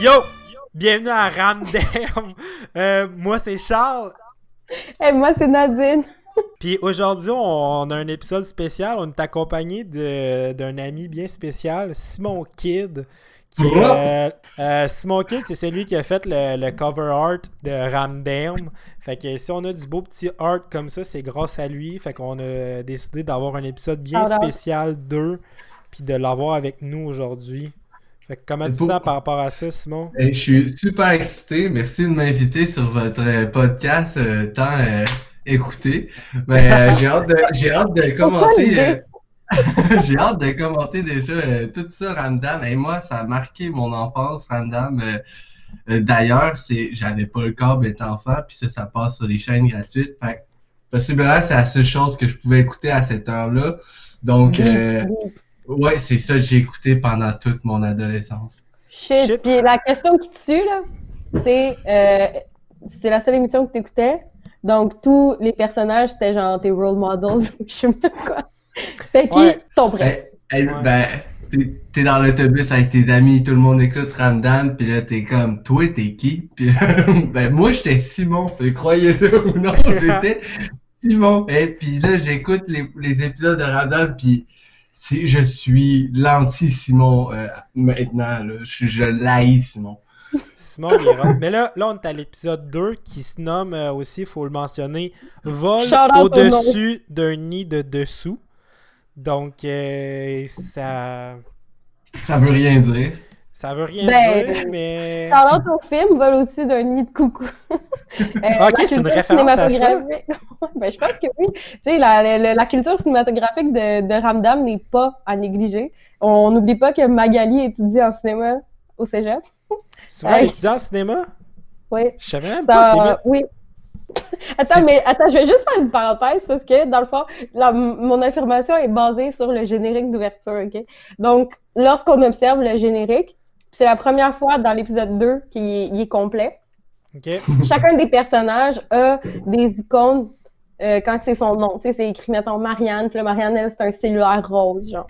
Yo! Bienvenue à Ramdam! Euh, moi, c'est Charles. Et moi, c'est Nadine. Puis aujourd'hui, on a un épisode spécial. On est accompagné d'un ami bien spécial, Simon Kidd. Qui, est, euh, euh, Simon Kidd, c'est celui qui a fait le, le cover art de Ramdam. Fait que si on a du beau petit art comme ça, c'est grâce à lui. Fait qu'on a décidé d'avoir un épisode bien spécial d'eux. Puis de l'avoir avec nous aujourd'hui. Fait que comment tu te sens par rapport à ça, Simon? Hey, je suis super excité. Merci de m'inviter sur votre euh, podcast euh, tant euh, écouté. Mais euh, j'ai hâte de, j'ai hâte de commenter. j'ai hâte de commenter déjà euh, tout ça, Ramdam. Et moi, ça a marqué mon enfance, Ramdam. Euh, euh, D'ailleurs, c'est, j'avais pas le câble étant enfant, puis ça, ça passe sur les chaînes gratuites. Fait que, possiblement, c'est la seule chose que je pouvais écouter à cette heure-là. Donc, euh, ouais, c'est ça que j'ai écouté pendant toute mon adolescence. Shit. Shit. Puis la question qui tue, là, c'est euh, c'est la seule émission que t'écoutais. Donc, tous les personnages, c'était genre tes role models. Je sais pas quoi. C'était qui Ouais. ton? Hey, hey, Ouais. Ben, t'es- dans l'autobus avec tes amis, tout le monde écoute Ramdam, puis là, t'es comme, toi, t'es qui? Puis ben, moi, j'étais Simon, fait, croyez-le ou non, j'étais Simon. Et puis là, j'écoute les, les épisodes de Ramdam, puis je suis l'anti-Simon euh, maintenant, là. Je, je l'haïs, Simon. Simon il est rock. Mais là, là, on est à l'épisode 2 qui se nomme euh, aussi, il faut le mentionner, Vol Shout out au au-dessus d'un nid de dessous. Donc, euh, ça. Ça veut rien dire. Ça veut rien Ben, dire, mais. Charlotte au film vole au-dessus d'un nid de coucou. Euh, ok, c'est une référence à ça? ben, je pense que oui. Tu sais, la, la- la culture cinématographique de, de Ramdam n'est pas à négliger. On n'oublie pas que Magali étudie en cinéma au cégep. Tu vas Hey. étudier en cinéma? Oui. Je savais même pas, c'est Ça, bien. oui. Attends, mais attends, je vais juste faire une parenthèse parce que, dans le fond, la- mon affirmation est basée sur le générique d'ouverture, OK? Donc, lorsqu'on observe le générique, c'est la première fois dans l'épisode 2 qu'il est, complet. Ok. Chacun des personnages a des icônes euh, quand c'est son nom. Tu sais, c'est écrit, mettons, Marianne, puis là, Marianne, elle, c'est un cellulaire rose, genre.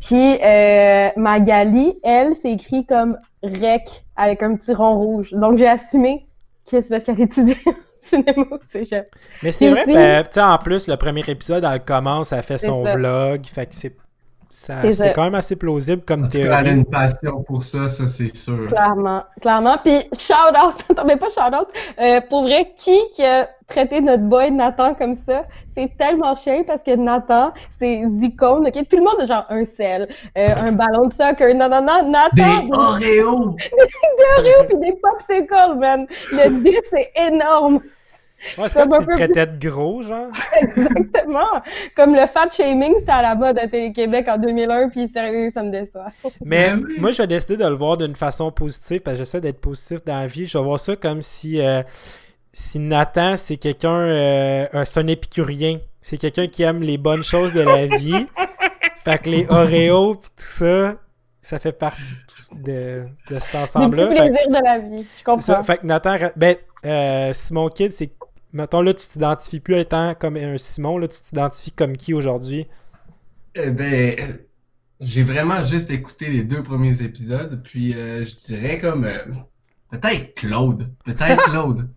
Puis euh, Magali, elle, c'est écrit comme REC avec un petit rond rouge. Donc, j'ai assumé que c'est parce qu'elle étudie au cinéma au cégep. Mais c'est vrai, ben, tu sais, en plus, le premier épisode, elle commence, elle fait son ça. vlog. Fait que c'est. Ça- C'est quand même assez plausible comme En cas, elle a théorie. une passion pour ça, ça, c'est sûr. Clairement, clairement. Puis, shout out, mais pas shout out. Euh, pour vrai, qui qui a traité notre boy Nathan comme ça? C'est tellement chien parce que Nathan, c'est icônes, ok? Tout le monde a genre un sel, euh, un ballon de soccer, non, non, non, Des Nathan, Oreos! des Oreos puis des popsicles, man. Le 10, c'est énorme. Ouais, c'est comme s'il peu- traitait de gros, genre. Exactement. Comme le fat shaming, c'était à la mode à Télé-Québec en 2001, puis sérieux, ça me déçoit. Mais moi, j'ai décidé de le voir d'une façon positive parce que j'essaie d'être positif dans la vie. Je vais voir ça comme si, euh, si Nathan, c'est quelqu'un, euh, c'est un épicurien. C'est quelqu'un qui aime les bonnes choses de la vie. fait que les Oreos pis tout ça, ça fait partie de, de, cet ensemble-là. Fait que- plaisirs de la vie. Je c'est ça. comprends. Fait que Nathan, ben, euh, Simon Kidd, c'est. Mettons là, tu t'identifies plus étant comme un Simon, là, tu t'identifies comme qui aujourd'hui? Eh ben, j'ai vraiment juste écouté les deux premiers épisodes, puis euh, je dirais comme euh, peut-être Claude, peut-être Claude.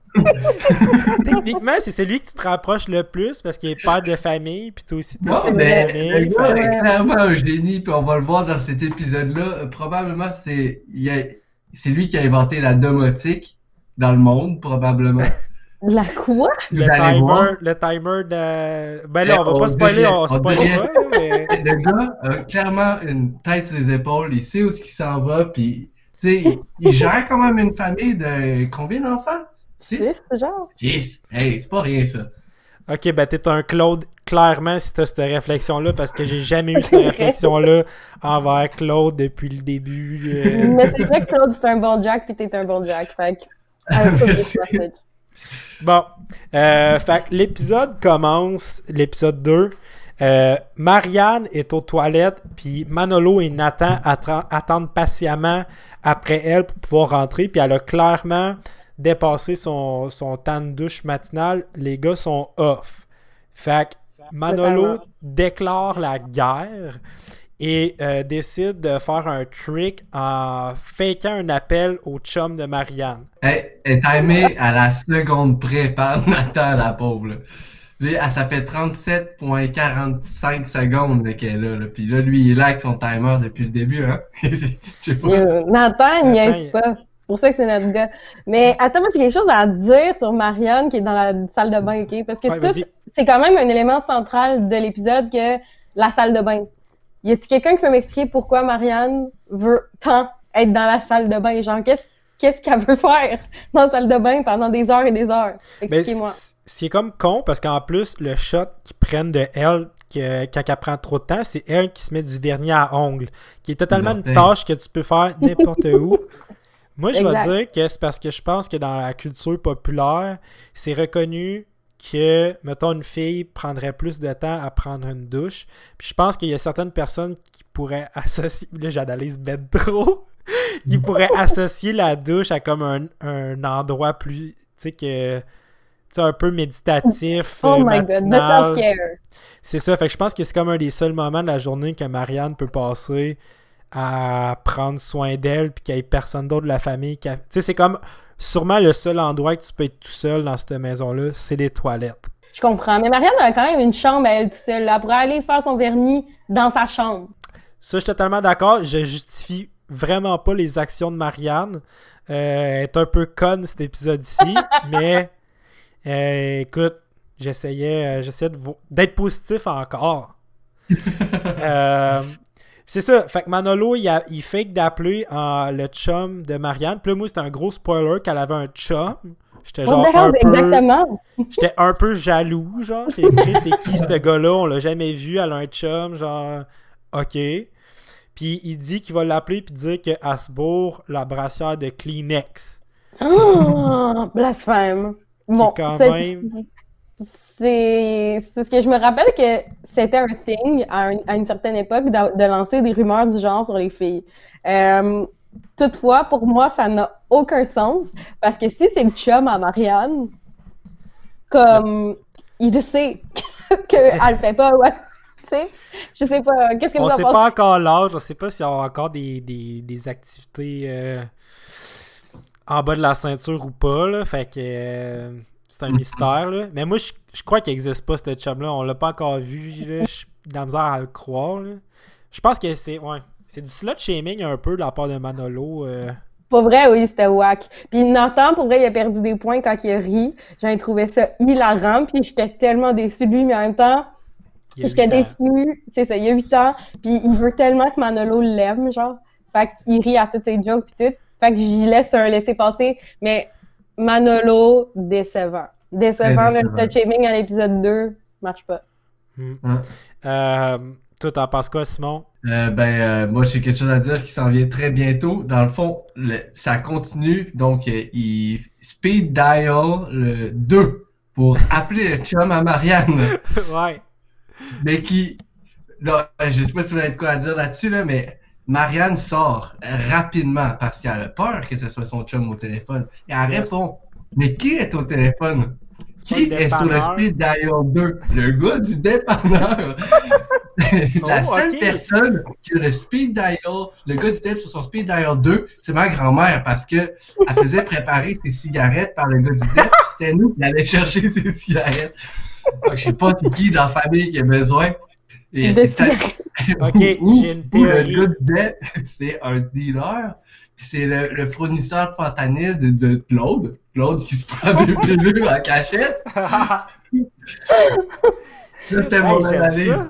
Techniquement, c'est celui que tu te rapproches le plus parce qu'il est père de famille, puis toi aussi t'es père de ben, famille. le gars est clairement un génie, puis on va le voir dans cet épisode-là. Euh, Probablement, c'est lui qui a inventé la domotique dans le monde, probablement. La quoi? le, timer, le timer de. Ben là, on va On pas spoiler, dirait- on on spoil dirait- pas, mais. Le gars a clairement une tête sur les épaules, il sait où ce qu'il s'en va, puis tu sais, il, il gère quand même une famille de combien d'enfants? Six? C'est genre. Six. Hey, c'est pas rien ça. Ok, ben t'es un Claude, clairement, si t'as cette réflexion-là, parce que j'ai jamais eu cette réflexion-là envers Claude depuis le début. euh. Mais c'est vrai que Claude, c'est un bon Jack, puis t'es un bon Jack. Fait que. Bon, euh, fait l'épisode commence, l'épisode 2, Euh, Marianne est aux toilettes, puis Manolo et Nathan attendent patiemment après elle pour pouvoir rentrer, puis elle a clairement dépassé son, son temps de douche matinal. Les gars sont off. Fait que Manolo déclare la guerre et euh, décide de faire un trick en fakeant un appel au chum de Marianne. Elle est timée à la seconde près par Nathan, la pauvre. Là, ça fait 37.45 secondes qu'elle est là, Puis là, lui, il est là avec son timer depuis le début. Hein? Je sais pas. Euh, Nathan, il niaise pas. C'est pour ça que c'est notre gars. Mais attends, moi, j'ai quelque chose à dire sur Marianne qui est dans la salle de bain, OK? Parce que c'est quand même un élément central de l'épisode que la salle de bain. Y a-t-il quelqu'un qui peut m'expliquer pourquoi Marianne veut tant être dans la salle de bain? Genre, qu'est-ce qu'est-ce qu'elle veut faire dans la salle de bain pendant des heures et des heures? Expliquez-moi. C'est comme con parce qu'en plus, le shot qu'ils prennent de elle que, quand elle prend trop de temps, c'est elle qui se met du vernis à ongles, qui est totalement une tâche que tu peux faire n'importe où. Moi, je vais dire que c'est parce que je pense que dans la culture populaire, c'est reconnu que, mettons, une fille prendrait plus de temps à prendre une douche. Puis je pense qu'il y a certaines personnes qui pourraient associer. Là, j'analyse ben trop. qui pourraient associer la douche à comme un, un endroit plus. Tu sais, que. Tu un peu méditatif. Oh my god, C'est ça. Fait que je pense que c'est comme un des seuls moments de la journée que Marianne peut passer à prendre soin d'elle puis qu'il n'y ait personne d'autre de la famille. Tu sais, c'est comme sûrement le seul endroit que tu peux être tout seul dans cette maison-là, c'est les toilettes. Je comprends. Mais Marianne a quand même une chambre à elle tout seule. Elle pourrait aller faire son vernis dans sa chambre. Ça, je suis totalement d'accord. Je justifie vraiment pas les actions de Marianne. Euh, elle est un peu conne cet épisode-ci. mais euh, écoute, j'essayais, euh, d'être positif encore. euh, c'est ça. Fait que Manolo, il, a, il fake d'appeler le chum de Marianne. Puis là, moi, c'était un gros spoiler qu'elle avait un chum. J'étais genre un exactement. J'étais un peu jaloux, genre. J'ai écrit c'est qui ce gars-là, on l'a jamais vu, elle a un chum, genre OK. Puis il dit qu'il va l'appeler puis dire que Asbourg, la brassière de Kleenex. Oh, blasphème. Bon, quand même c'est ce que je me rappelle que c'était un thing à, une certaine époque de, lancer des rumeurs du genre sur les filles. Euh, toutefois, pour moi, ça n'a aucun sens parce que si c'est le chum à Marianne, comme il sait qu'elle le fait pas, ouais. Tu sais, je sais pas. Qu'est-ce que vous en pensez? On sait pas encore l'âge, on sait pas s'il y a encore des, des, des activités euh, en bas de la ceinture ou pas, là. Fait que. Euh, c'est un mystère, là. Mais moi, je, crois qu'il n'existe pas, ce chum-là. On l'a pas encore vu, là. Je suis dans la misère à le croire, là. Je pense que c'est... Ouais. C'est du slut shaming un peu de la part de Manolo. Euh... Pour vrai, oui, c'était whack. Puis Nathan, pour vrai, il a perdu des points quand il a ri. J'en trouvé ça hilarant, puis j'étais tellement déçue de lui, mais en même temps, j'étais déçue. C'est ça, il y a 8 ans, puis il veut tellement que Manolo l'aime, genre. Fait qu'il rit à toutes ses jokes, puis tout. Fait que j'y laisse un laisser-passer, mais Manolo, décevant. Décevant, le touch shaming à l'épisode 2, marche pas. Hmm. Euh, toi, t'en penses quoi, Simon? Euh, ben, euh, moi, j'ai quelque chose à dire qui s'en vient très bientôt. Dans le fond, ça continue. Donc, il speed dial le 2 pour appeler le chum à Marianne. ouais. Mais qui. Non, je sais pas si vous avez quoi à dire là-dessus, là, mais Marianne sort rapidement parce qu'elle a peur que ce soit son chum au téléphone. Et elle répond Mais qui est au téléphone? Qui est sur le speed dial 2 Le gars du dépanneur. La oh, seule personne qui a le speed dial, le gars du téléphone sur son speed dial 2, c'est ma grand-mère parce que elle faisait préparer ses cigarettes par le gars du dép. C'était nous qui allions chercher ses cigarettes. Donc, je sais pas c'est qui dans la famille qui a besoin. Et ok, j'ai une théorie. Le gars c'est un dealer, c'est le, fournisseur fentanyl de, de, Claude. Claude qui se prend des pilules en cachette. ça, c'était mon analyse.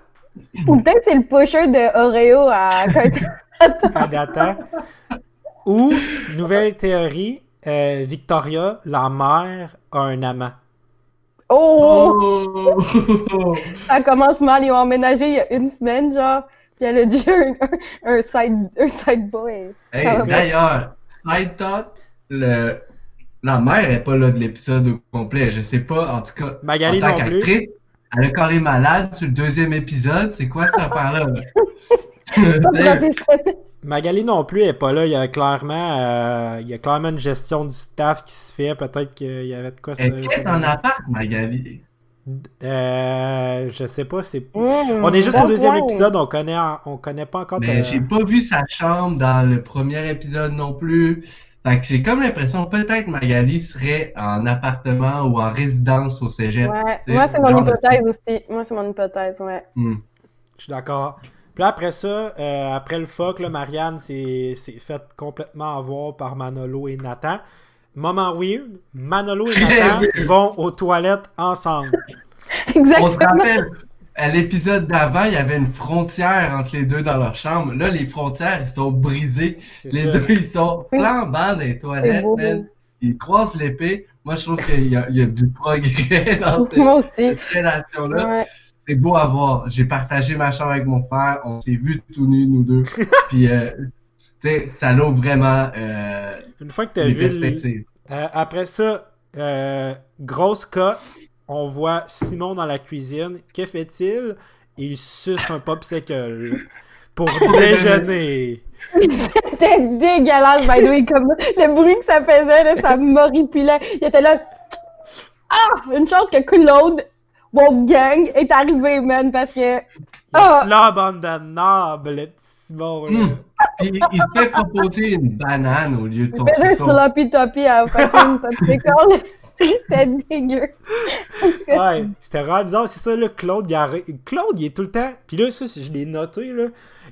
Ou peut-être c'est le pusher de Oreo à Data. Ou, nouvelle théorie, euh, Victoria, la mère, a un amant. Oh! oh! Ça commence mal. Ils ont emménagé il y a une semaine, genre. Puis elle a dit un, un, side, un side boy. Hey, d'ailleurs, side thought, le, la mère est pas là de l'épisode au complet. Je sais pas, en tout cas, Magali en tant qu'actrice, elle a collé malade sur le deuxième épisode. C'est quoi cette affaire-là? Magali non plus est pas là. Il y a clairement, euh, il y a clairement une gestion du staff qui se fait. Peut-être qu'il y avait de quoi. Est-ce en appart, Magali? Euh, je sais pas, c'est. Mmh, on est juste au deuxième épisode, on connaît, on connaît pas encore. Mais j'ai pas vu sa chambre dans le premier épisode non plus. Fait que j'ai comme l'impression peut-être Magali serait en appartement ou en résidence au cégep. Ouais. Moi, c'est mon hypothèse aussi. Moi, c'est mon hypothèse, ouais. Hmm. Je suis d'accord. Puis après ça, euh, après le fuck, là, Marianne s'est fait complètement avoir par Manolo et Nathan. Moment weird, Manolo et Nathan vont aux toilettes ensemble. Exactement. On se rappelle, à l'épisode d'avant, il y avait une frontière entre les deux dans leur chambre. Là, les frontières, ils sont brisées. Les deux, ils sont flambants dans les toilettes, Ils croisent l'épée. Moi, je trouve qu'il y, a du progrès dans cette, relation-là. C'est beau à voir. J'ai partagé ma chambre avec mon frère. On s'est vus tout nus, nous deux. Puis, euh, sais, ça l'ouvre vraiment euh, Une fois que tu as vu. Euh, après ça, grosse cote on voit Simon dans la cuisine. Que fait-il? Il suce un popsicle pour déjeuner. C'était dégueulasse, by the way, comme le bruit que ça faisait, là, ça m'horripilait. Il était là. Ah! Une chance que Claude, Gang est arrivé, man, parce que. Ah! Le slob petit Simon, là. Hmm. Il, fait proposer une banane au lieu de son faisait un sloppy toppy à fucking popsicle. C'était dégueu. ouais, c'était vraiment bizarre. C'est ça, là, Claude, il Claude, il est tout le temps. Puis là, ça, je l'ai noté, là.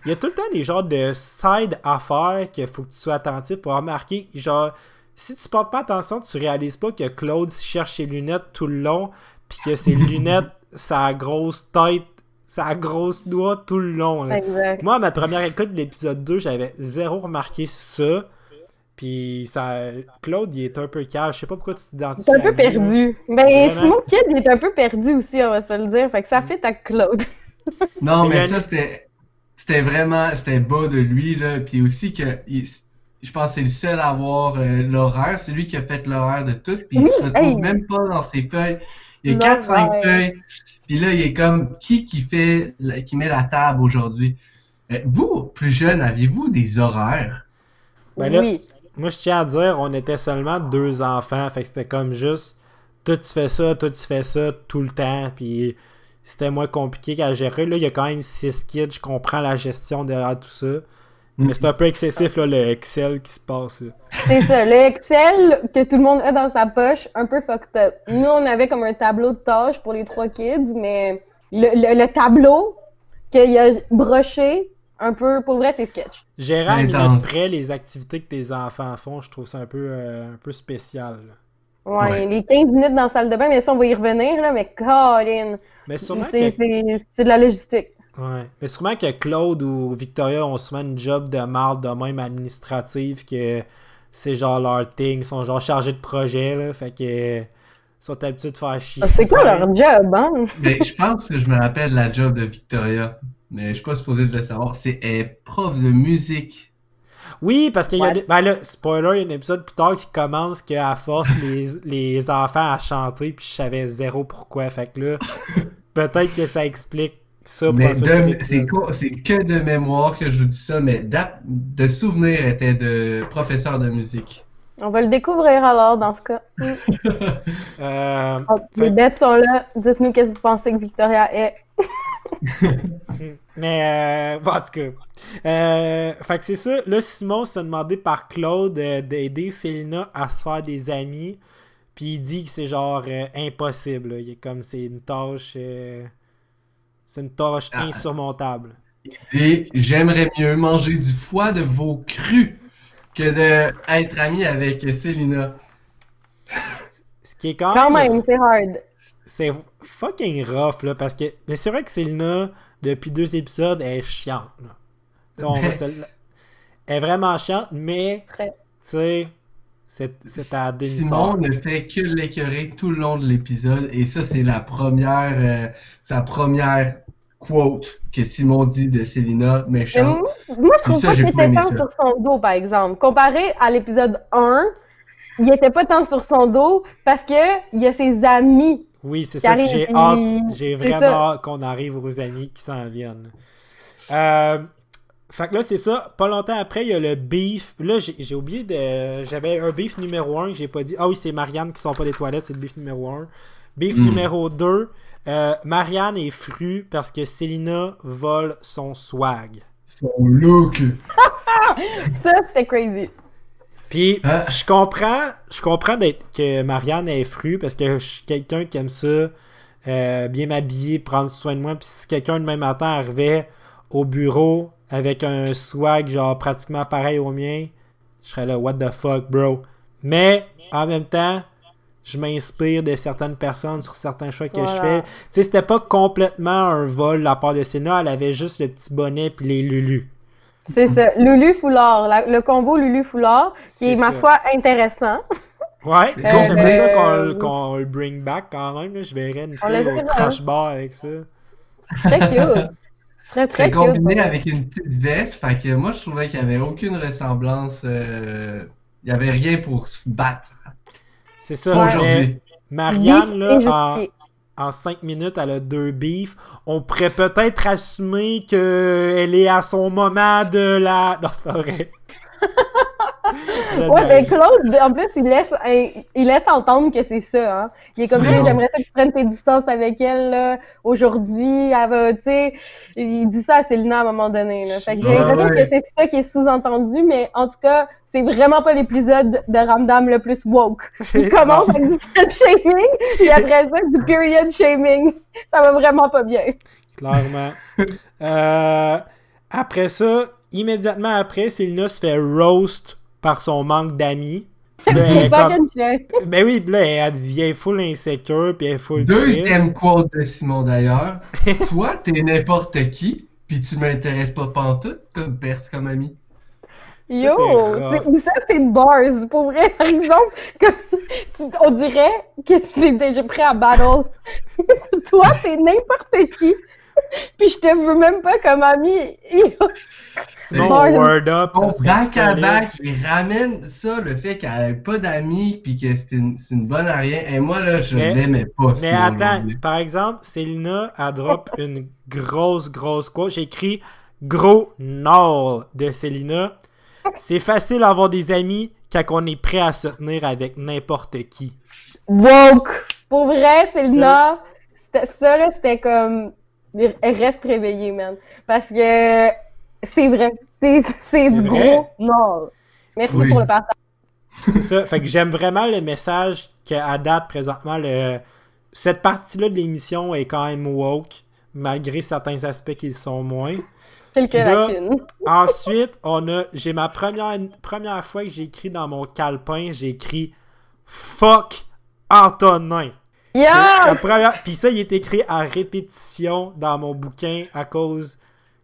Il y a tout le temps des genres de side affaires qu'il faut que tu sois attentif pour remarquer. Genre, si tu portes pas attention, tu réalises pas que Claude cherche ses lunettes tout le long, puis que ses lunettes, sa grosse tête, sa grosse doigt tout le long. Exact. Moi, ma première écoute de l'épisode 2, j'avais zéro remarqué ça. Puis ça, Claude, il est un peu calme. Je sais pas pourquoi tu t'identifies. Il est un peu perdu. Ben, mon kid, il est un peu perdu aussi, on va se le dire. Fait que ça fait à Claude. non, mais ça, c'était, c'était vraiment, c'était bas de lui, là. Puis aussi que, je pense que c'est le seul à avoir euh, l'horaire. C'est lui qui a fait l'horaire de tout. Puis il se retrouve même pas dans ses feuilles. Il y a 4-5 feuilles. Puis là, il est comme, qui qui fait, qui met la table aujourd'hui? Euh, vous, plus jeune, aviez-vous des horaires? Ben là, oui. Moi, je tiens à dire, on était seulement deux enfants. Fait que c'était comme juste, toi tu fais ça, toi tu fais ça tout le temps. Puis c'était moins compliqué qu'à gérer. Là, il y a quand même six kids. Je comprends la gestion derrière tout ça. Mais c'est un peu excessif, là, le Excel qui se passe. C'est ça, le Excel que tout le monde a dans sa poche, un peu fucked up. Nous, on avait comme un tableau de tâches pour les trois kids, mais le, le tableau qu'il a broché, un peu, pour vrai, c'est sketch. Gérer à près les activités que tes enfants font, je trouve ça un peu, euh, un peu spécial. Ouais, les 15 minutes dans la salle de bain, mais ça, on va y revenir, là, mais Colin! Mais sûrement c'est, c'est, de la logistique. Ouais. Mais sûrement que Claude ou Victoria ont souvent une job de marde de même administrative que c'est genre leur thing, ils sont genre chargés de projet, là, fait que sont habitués de faire chier. C'est quoi leur job, hein? Mais je pense que je me rappelle la job de Victoria mais je suis pas supposé de le savoir. C'est prof de musique. Oui, parce qu'il y a. Ben là, spoiler, il y a un épisode plus tard qui commence qu'à force les, les enfants à chanter, puis je savais zéro pourquoi. Fait que là, peut-être que ça explique ça mais c'est que de mémoire que je vous dis ça, mais de souvenir était de professeur de musique. On va le découvrir alors dans ce cas. euh, oh, les bêtes sont là. Dites-nous qu'est-ce que vous pensez que Victoria est. Mais, euh, en tout cas. Euh, fait que c'est ça. Là, Simon s'est demandé par Claude euh, d'aider Célina à se faire des amis. Puis il dit que c'est genre euh, impossible. Il est comme c'est une tâche. C'est une tâche ah. insurmontable. Il dit J'aimerais mieux manger du foie de veau cru que d'être ami avec Célina. Ce qui est quand même. Quand même, c'est hard c'est fucking rough, là, parce que. Mais c'est vrai que Selena, depuis deux épisodes, elle est chiante, là. On va se... Elle est vraiment chiante, mais. Tu sais. C'est à demi Simon ne fait que l'écœurer tout le long de l'épisode, et ça, c'est la première. Euh, sa première quote que Simon dit de Selena méchante. Moi, je trouve pas qu'il était tant sur son dos, par exemple. Comparé à l'épisode 1, il était pas tant sur son dos parce que il y a ses amis Oui, c'est ça. J'ai hâte, j'ai vraiment hâte qu'on arrive aux amis qui s'en viennent. Euh, fait que là, c'est ça. Pas longtemps après, il y a le beef. Là, j'ai oublié de. J'avais un beef numéro 1 que j'ai pas dit. Ah oui, c'est Marianne qui sont pas des toilettes, c'est le beef numéro 1. Beef hmm. numéro 2. Euh, Marianne est fru parce que Selina vole son swag. Son look. ça, c'était crazy. Puis, hein? je comprends, je comprends que Marianne est fru parce que je suis quelqu'un qui aime ça, euh, bien m'habiller, prendre soin de moi. Puis, si quelqu'un demain matin arrivait au bureau avec un swag genre pratiquement pareil au mien, je serais là, what the fuck, bro. Mais, en même temps, je m'inspire de certaines personnes sur certains choix que je fais. Tu sais, c'était pas complètement un vol de la part de Sénat, elle avait juste le petit bonnet puis les Lulu. C'est ça, Lulu Foulard, le combo Lulu Foulard, qui est, ma foi intéressant. Ouais, euh, j'aimerais ça qu'on le bring back quand même. Je verrais une fille au crash bar avec ça. Très cute. Serait très combiné avec une petite veste, fait que moi je trouvais qu'il n'y avait aucune ressemblance. Euh, il n'y avait rien pour se battre. C'est ça. Aujourd'hui. Marianne, là, en, 5 minutes, elle a deux beefs. On pourrait peut-être assumer qu'elle est à son moment de la. Non, c'est pas vrai. Ouais, mais Claude, en plus, il laisse, il laisse entendre que c'est ça. Hein. Il est comme j'aimerais ça que tu prennes tes distances avec elle aujourd'hui. tu sais, il dit ça à Célina à un moment donné. Là. Fait que j'ai l'impression que c'est ça qui est sous-entendu, mais en tout cas, c'est vraiment pas l'épisode de Ramdam le plus woke. Il commence avec du shaming, et après ça, du period shaming. Ça va vraiment pas bien. Clairement. Euh, après ça, immédiatement après, Célina se fait roast par son manque d'amis. Ben oui, là, elle devient full insécure, puis elle est full Deuxième quote de Simon d'ailleurs. Toi, t'es n'importe qui, puis tu m'intéresses pas pantoute comme perse, comme ami. Yo, ça c'est bars. Pour vrai, par exemple, on dirait que tu es déjà prêt à battle. Toi, t'es n'importe qui. Puis je te veux même pas comme ami. Simon, word up, ça Back à back, il ramène ça, le fait qu'elle n'avait pas d'amis, puis que c'est une, une, bonne à rien. Et moi, là, je l'aimais pas. Mais attends, par exemple, Selina, a drop une grosse, grosse quoi. J'ai écrit gros null de Selina. C'est facile d'avoir des amis quand on est prêt à se tenir avec n'importe qui. Woke! Pour vrai, Selina, ça, là, c'était comme reste réveillé, man. Parce que c'est vrai. C'est du gros non. Merci pour le partage. C'est ça. Fait que j'aime vraiment le message qu'à date, présentement, le... cette partie-là de l'émission est quand même woke, malgré certains aspects qui sont moins. Quelques Ensuite, on a. J'ai ma première, première fois que j'ai écrit dans mon calepin, j'ai écrit Fuck Antonin. Puis ça, il est écrit à répétition dans mon bouquin à cause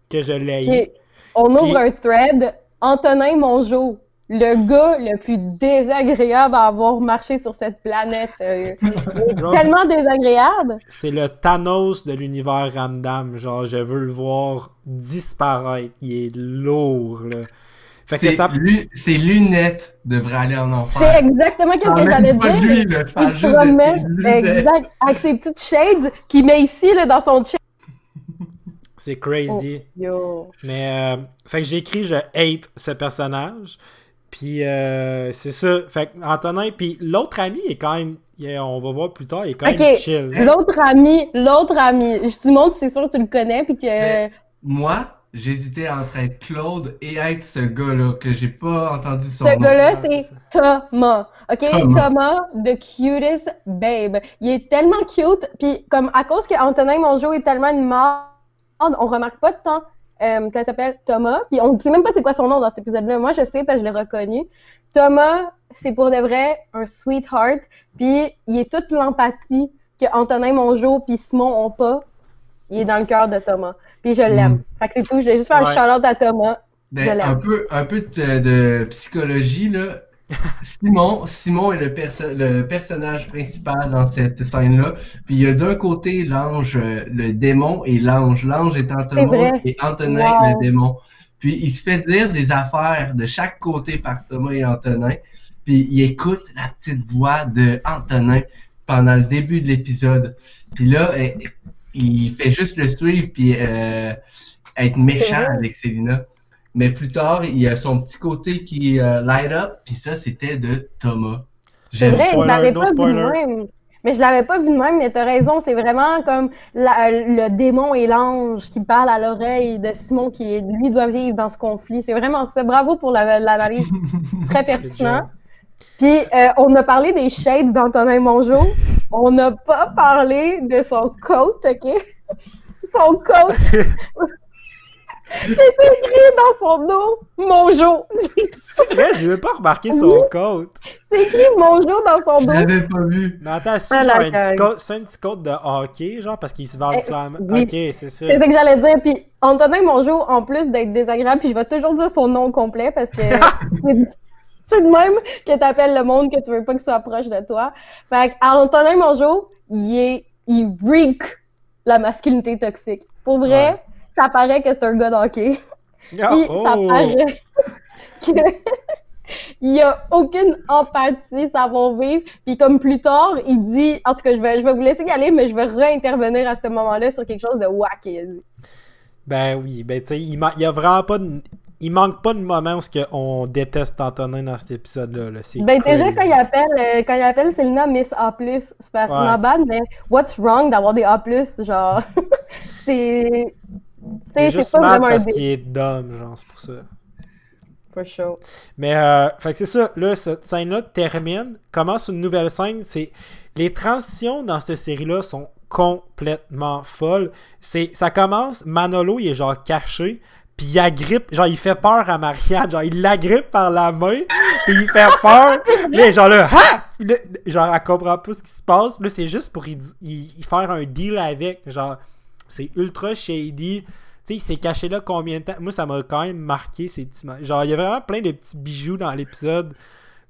que je l'ai. On ouvre un thread. Antonin Mongeau, le gars le plus désagréable à avoir marché sur cette planète. tellement désagréable. C'est le Thanos de l'univers Ramdam. Genre, je veux le voir disparaître. Il est lourd, là. Fait ça... Ses lunettes devraient aller en enfer. C'est exactement ce que j'allais dire. Lui, le il exact, avec ses petites shades qu'il met ici là, dans son chat. C'est crazy. Oh, Mais, euh, fait que j'ai écrit je hate ce personnage. Puis euh, c'est ça. Fait que Antonin, puis l'autre ami est quand même. on va voir plus tard, il est quand même chill. L'autre ami, l'autre ami. Je te montre, c'est sûr que tu le connais. Puis que. moi, j'hésitais entre être Claude et être ce gars-là, que j'ai pas entendu son nom. Ce gars-là, c'est Thomas. OK? Thomas. the cutest babe. Il est tellement cute, puis comme à cause que Antonin Mongeau est tellement une merde, on remarque pas de temps euh, qu'elle s'appelle? Thomas, puis on ne sait même pas c'est quoi son nom dans cet épisode-là. Moi, je sais parce que je l'ai reconnu. Thomas, c'est pour de vrai un sweetheart, puis il est toute l'empathie que Antonin Mongeau puis Simon ont pas. Il est dans le cœur de Thomas. Puis je l'aime. Hmm. Fait que c'est tout. Je vais juste faire un shout à Thomas. Ben, un peu, un peu de, psychologie, là. Simon, Simon est le, le personnage principal dans cette scène-là. Puis il y a d'un côté l'ange, euh, le démon et l'ange. L'ange est Antonin et Antonin le démon. Puis il se fait dire des affaires de chaque côté par Thomas et Antonin. Puis il écoute la petite voix de Antonin. pendant le début de l'épisode. Puis là, il fait juste le suivre puis euh, être méchant avec Selina. Mais plus tard, il y a son petit côté qui euh, light up, puis ça, c'était de Thomas. C'est vrai, je l'avais pas vu de même. Mais je l'avais pas vu de même, mais t'as raison, c'est vraiment comme le démon et l'ange qui parlent à l'oreille de Simon qui, lui, doit vivre dans ce conflit. C'est vraiment ça. Bravo pour l'analyse. Très pertinent. Puis, euh, on a parlé des shades d'Antonin Mongeau. On n'a pas parlé de son coat, OK? Son coat. C'est écrit dans son dos, Monjo. C'est vrai, je n'ai pas remarqué son code. C'est écrit Monjo dans son dos. Je l'avais pas vu. Mais attends, c'est un, petit code, un petit code de hockey, genre, parce qu'il se vend eh, clairement. Ok, c'est ça. C'est ça que j'allais dire. Puis Antonin Monjo, en plus d'être désagréable, puis je vais toujours dire son nom complet parce que c'est de même que t'appelles le monde que tu veux pas qu'il soit proche de toi. Fait que Antonin Monjo, il est, il reek la masculinité toxique. Pour vrai ça paraît que c'est un gars d'hockey. Ah, Puis ça oh! paraît qu'il n'y a aucune empathie, ça va vivre. Puis comme plus tard, il dit, en tout cas, je vais, je vais vous laisser y aller, mais je vais réintervenir à ce moment-là sur quelque chose de wack, Ben oui, ben tu sais, il, y a vraiment pas de... Il manque pas de moments où on déteste Antonin dans cet épisode-là. ben déjà, quand il appelle, euh, quand il appelle Selena Miss A+, c'est pas ouais. bad, mais what's wrong d'avoir des A+, genre, c'est... C'est juste mal parce qu'il est dumb, genre, c'est pour ça. For sure. Mais, euh, fait que c'est ça. Là, cette scène-là termine, commence une nouvelle scène. C'est Les transitions dans cette série-là sont complètement folles. C'est... Ça commence, Manolo, il est genre caché, puis il agrippe, genre il fait peur à Marianne, genre il l'agrippe par la main, puis il fait peur. là, genre là, ha! genre elle comprend pas ce qui se passe, puis là c'est juste pour y, faire un deal avec, genre c'est ultra shady. Tu sais, il s'est caché là combien de temps? Moi, ça m'a quand même marqué ces petits. Genre, il y a vraiment plein de petits bijoux dans l'épisode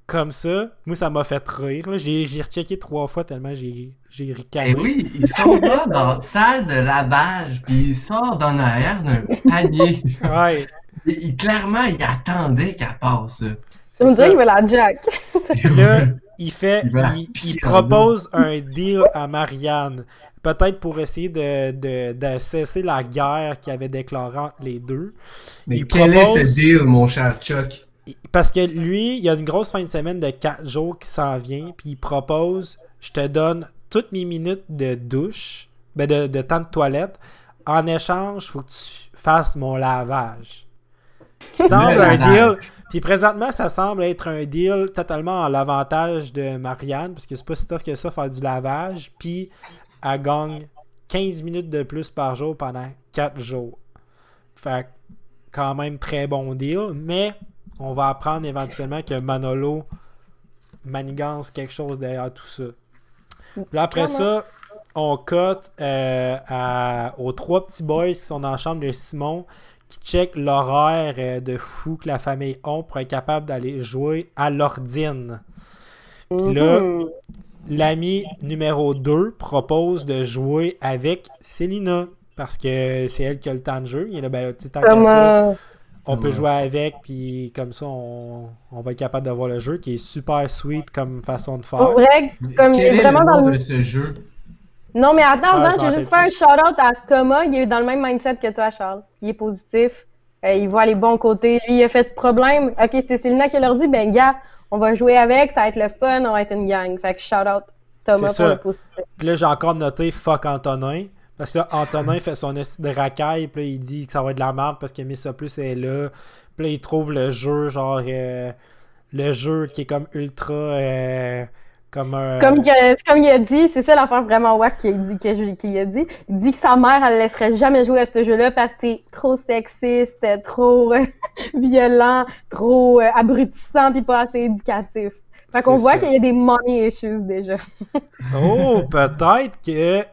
comme ça. Moi, ça m'a fait rire. J'ai, j'ai rechecké trois fois tellement j'ai, j'ai ricané. Eh oui, il sort là dans la salle de lavage, puis il sort dans l'arrière d'un panier. ouais. Il, clairement, il attendait qu'elle passe. On dirait qu'il veut la Jack. là, il fait, il, il propose un deal à Marianne peut-être pour essayer de, cesser la guerre qui avait déclaré entre les deux. Mais quel est ce deal, mon cher Chuck? Parce que lui, il y a une grosse fin de semaine de 4 jours qui s'en vient, puis il propose je te donne toutes mes minutes de douche, ben de, temps de toilette. En échange, il faut que tu fasses mon lavage. Qui semble un deal. Puis présentement, ça semble être un deal totalement à l'avantage de Marianne, parce que c'est pas si tough que ça faire du lavage. Puis elle gagne 15 minutes de plus par jour pendant 4 jours. Fait quand même très bon deal, mais on va apprendre éventuellement que Manolo manigance quelque chose derrière tout ça. Puis après ça, on cut euh, aux trois petits boys qui sont dans la chambre de Simon qui check l'horaire euh, de fou que la famille a pour être capable d'aller jouer à l'ordine. Puis là, mm-hmm l'ami numéro 2 propose de jouer avec Célina parce que c'est elle qui a le temps de jeu. Il y a ben, tant ça, on peut jouer avec, puis comme ça, on, va être capable d'avoir le jeu qui est super sweet comme façon de faire. Pour vrai, comme Quel est vraiment dans le... de ce jeu? Non, mais attends, ah, je vais juste faire un shout-out à Thomas. Il est dans le même mindset que toi, Charles. Il est positif. Euh, il voit les bons côtés. Lui, il a fait de problème. Ok, c'est Célina qui leur dit, ben, gars, on va jouer avec, ça va être le fun, on va être une gang. Fait que shout out Thomas ça. Puis là, j'ai encore noté fuck Antonin. Parce que là, Antonin fait son essai de racaille, puis là, il dit que ça va être de la merde parce qu'il a mis ça plus est là. Puis là, il trouve le jeu, genre, euh, le jeu qui est comme ultra. Euh, comme, un... comme, comme il a dit, c'est ça l'affaire vraiment wack qu'il a, dit, a dit. Il dit que sa mère, elle ne laisserait jamais jouer à ce jeu-là parce que c'est trop sexiste, trop euh, violent, trop abrutissant, puis pas assez éducatif. Fait qu'on voit qu'il y a des money issues déjà. oh, peut-être que.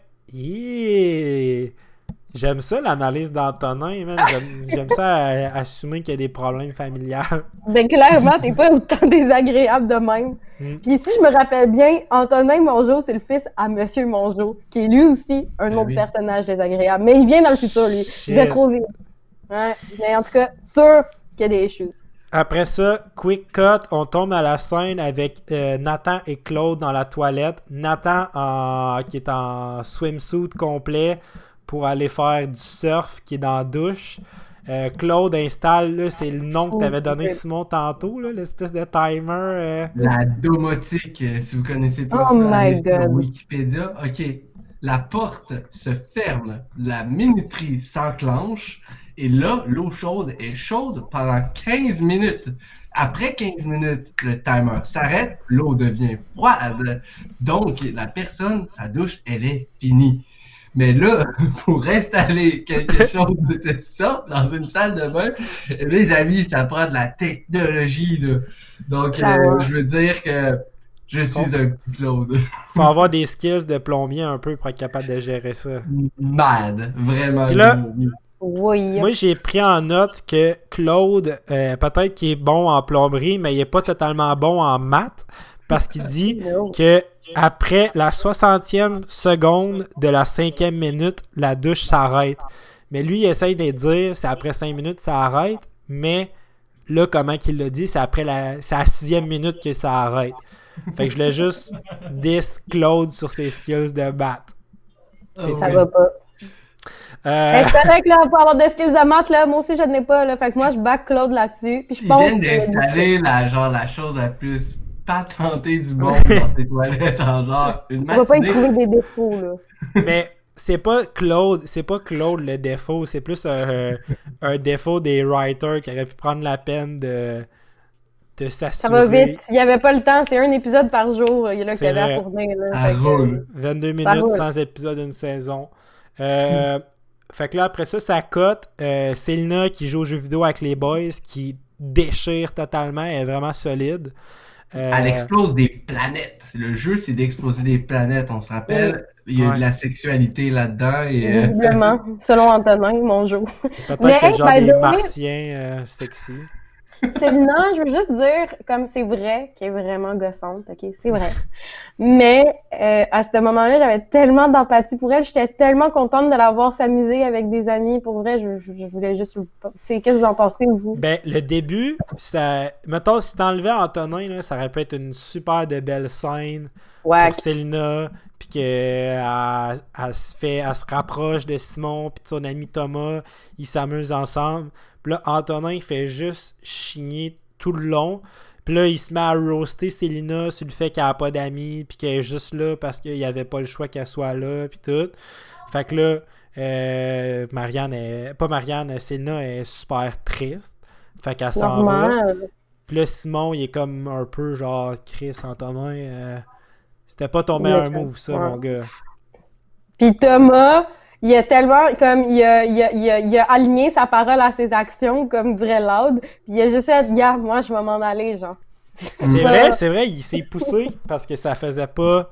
J'aime ça l'analyse d'Antonin, J'aime ça assumer qu'il y a des problèmes familiales. Ben clairement, t'es pas autant désagréable de même. Hmm. Puis si je me rappelle bien, Antonin Mongeau, c'est le fils à Monsieur Mongeau, qui est lui aussi un ben autre personnage désagréable. Mais il vient dans le futur, lui. Il va trop vite. Ouais. Mais en tout cas, sûr qu'il y a des issues. Après ça, quick cut, on tombe à la scène avec euh, Nathan et Claude dans la toilette. Nathan en- qui est en swimsuit complet pour aller faire du surf, qui est dans la douche. Euh, Claude installe, là, c'est le nom que tu avais donné Simon tantôt, l'espèce de timer. euh. La domotique, si vous connaissez pas Oh ça, sur. Wikipédia. OK. La porte se ferme, la minuterie s'enclenche, et là, l'eau chaude est chaude pendant 15 minutes. Après 15 minutes, le timer s'arrête, l'eau devient froide. Donc, la personne, sa douche, elle est finie. Mais là, pour installer quelque chose de cette sorte dans une salle de bain, mes amis, ça prend de la technologie, là. Donc, euh, je veux dire que je suis un petit Claude. Faut avoir des skills de plombier un peu pour être capable de gérer ça. Mad, vraiment. Là-. Oui. Moi, j'ai pris en note que Claude, euh, peut-être qu'il est bon en plomberie, mais il est pas totalement bon en maths parce qu'il dit No. que après la 60e seconde de la cinquième minute, la douche s'arrête. Mais lui, il essaye de dire c'est après 5 minutes, ça arrête. Mais là, comment qu'il l'a dit, c'est après la, c'est à la sixième minute que ça arrête. Fait que je voulais juste dis Claude sur ses skills de maths. C'est Ça va pas. Euh, Hey, c'est correct, là, pour avoir des skills de maths, là, moi aussi, je n'ai pas, là. Fait que moi, je back Claude là-dessus. Puis je pense viennent que- d'installer la, genre, la chose la plus patentée du monde dans tes toilettes en genre une On va pas y matinée. trouver des défauts, là. Mais c'est pas Claude, c'est pas Claude le défaut, c'est plus un, un défaut des writers qui auraient pu prendre la peine de, de s'assurer. Ça va vite. Il y avait pas le temps. C'est un épisode par jour. Il y a là qu'il y avait à fournir, là. Ça Fait que- roule. 22 Ça minutes roule. sans épisode d'une saison. Euh, Fait que là, après ça, ça cote. Euh, Selena qui joue aux jeux vidéo avec les boys, qui déchire totalement, elle est vraiment solide. Euh, Elle explose des planètes. Le jeu, c'est d'exploser des planètes. On se rappelle, il y a Ouais. de la sexualité là-dedans. Et, euh, Visiblement, selon Antonin, mon jeu. Peut-être Mais, que genre des martiens euh, sexy. Célina, je veux juste dire, comme c'est vrai, qu'elle est vraiment gossante, ok, c'est vrai. Mais euh, à ce moment-là, j'avais tellement d'empathie pour elle, j'étais tellement contente de la voir s'amuser avec des amis. Pour vrai, je, je- je voulais juste. qu'est-ce que vous en pensez, vous? Ben, le début, ça. Mettons, si t'enlevais Antonin, là, ça aurait pu être une super de belle scène Ouais, pour Selena, puis qu'elle elle se fait, elle se rapproche de Simon, puis de son ami Thomas, ils s'amusent ensemble. Puis là, Antonin, il fait juste chigner tout le long. Puis là, il se met à roaster Selena sur le fait qu'elle a pas d'amis, puis qu'elle est juste là parce qu'il n'y avait pas le choix qu'elle soit là, puis tout. Fait que là, euh, Marianne est. Pas Marianne, Selena est super triste. Fait qu'elle s'en va. Puis là, Simon, il est comme un peu genre Chris Antonin. euh, C'était pas ton meilleur ça- move, ça, ouais. mon gars. Puis Thomas, il a tellement, comme, il a, il a, il a, il a aligné sa parole à ses actions, comme dirait Loud. Puis il a juste fait, gars, moi, je vais m'en aller, genre. C'est vrai, c'est vrai, il s'est poussé parce que ça faisait pas.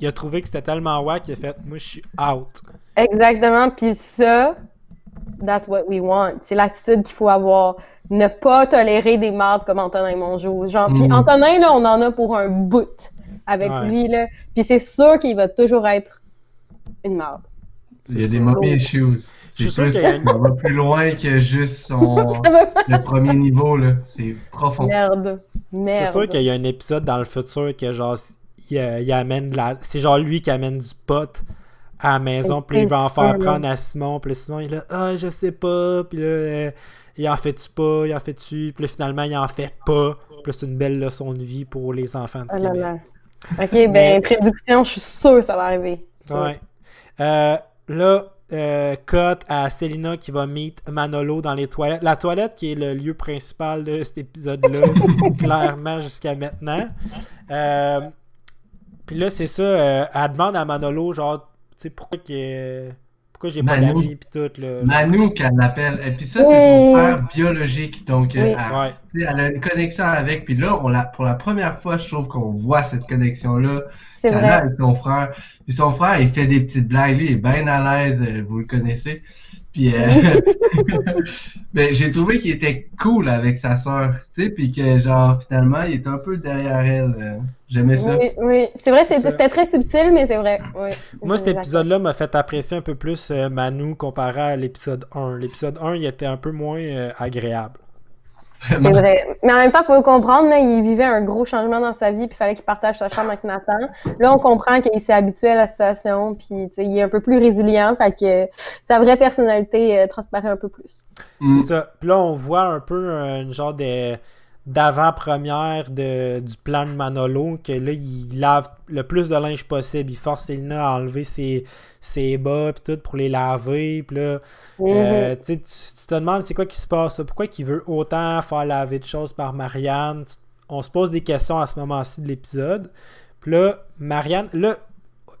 Il a trouvé que c'était tellement wack qu'il a fait Moi, je suis out. Exactement. Puis ça, that's what we want. C'est l'attitude qu'il faut avoir. Ne pas tolérer des mardes comme Antonin Mongeau. Genre, puis Mm. Antonin, là, on en a pour un bout avec Ouais. lui, là. Puis c'est sûr qu'il va toujours être une marde. Il y a C'est des sûr. mommy issues. Je suis C'est sûr plus une- qu'on va plus loin que juste son... Le premier niveau, là. C'est profond. Merde. C'est Merde. sûr qu'il y a un épisode dans le futur que genre il, il amène de la. C'est genre lui qui amène du pot à la maison, puis il va en C'est faire sûr, prendre à Simon, puis Simon il est là Ah je sais pas, puis là euh, il en fait-tu pas, il en fait-tu, puis là finalement il en fait pas. Puis c'est une belle leçon de vie pour les enfants du Québec. là. Ok, ben, Mais- prédiction, je suis sûre que ça va arriver. Ouais. Euh, là, euh, cut à Selena qui va meet Manolo dans les toilettes. La toilette qui est le lieu principal de cet épisode-là, clairement jusqu'à maintenant. Euh, Puis là, c'est ça. euh, elle demande à Manolo, genre, tu sais, pourquoi, que, pourquoi j'ai pas Manu. d'amis, tout. Là, Manu, qu'elle l'appelle. Et puis ça, c'est son frère biologique. Donc, euh, Oui. elle, Ouais. a une connexion avec. Puis là, on l'a, pour la première fois, je trouve qu'on voit cette connexion-là. C'est qu'elle a avec son frère. Puis son frère, il fait des petites blagues. Lui, il est bien à l'aise. euh, vous le connaissez. Puis, euh, mais j'ai trouvé qu'il était cool avec sa sœur. Tu sais, puis que, genre, finalement, il était un peu derrière elle. euh, J'aimais ça. Oui, oui. C'est vrai, c'était très subtil, mais c'est vrai. Oui. Moi, cet épisode-là m'a fait apprécier un peu plus euh, Manu comparé à l'épisode 1. L'épisode 1, il était un peu moins euh, agréable. C'est vrai. Mais en même temps, il faut le comprendre, là, il vivait un gros changement dans sa vie, puis il fallait qu'il partage sa chambre avec Nathan. Là, on comprend qu'il s'est habitué à la situation, puis il est un peu plus résilient, fait que sa vraie personnalité euh, transparaît un peu plus. C'est ça. Puis là, on voit un peu un genre de d'avant-première de, du plan de Manolo, que là, il lave le plus de linge possible. Il force Elina à enlever ses, ses bas puis tout pour les laver. Puis là, euh, Mhm. tu, sais, tu- tu te demandes c'est quoi qui se passe. Pourquoi il veut autant faire laver de choses par Marianne? Tu- on se pose des questions à ce moment-ci de l'épisode. Puis là, Marianne, là,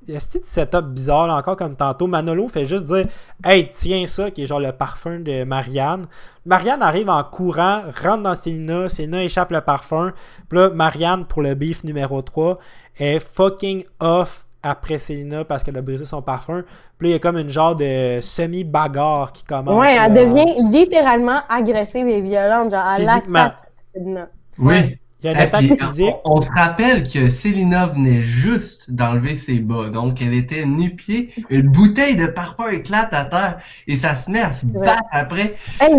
il y a ce petit setup bizarre là, encore comme tantôt. Manolo fait juste dire Hey, tiens ça, qui est genre le parfum de Marianne. Marianne arrive en courant, rentre dans Célina, Célina échappe le parfum. Puis là, Marianne, pour le beef numéro 3, est fucking off après Célina parce qu'elle a brisé son parfum. Puis là, il y a comme une genre de semi-bagarre qui commence. Ouais, elle là. devient littéralement agressive et violente, genre elle Physiquement. Oui. Il y a une Et attaque puis, physique. on, on se rappelle que Célina venait juste d'enlever ses bas, donc elle était nu-pied, une bouteille de parfum éclate à terre et ça se met à se Ouais. battre après. Hey,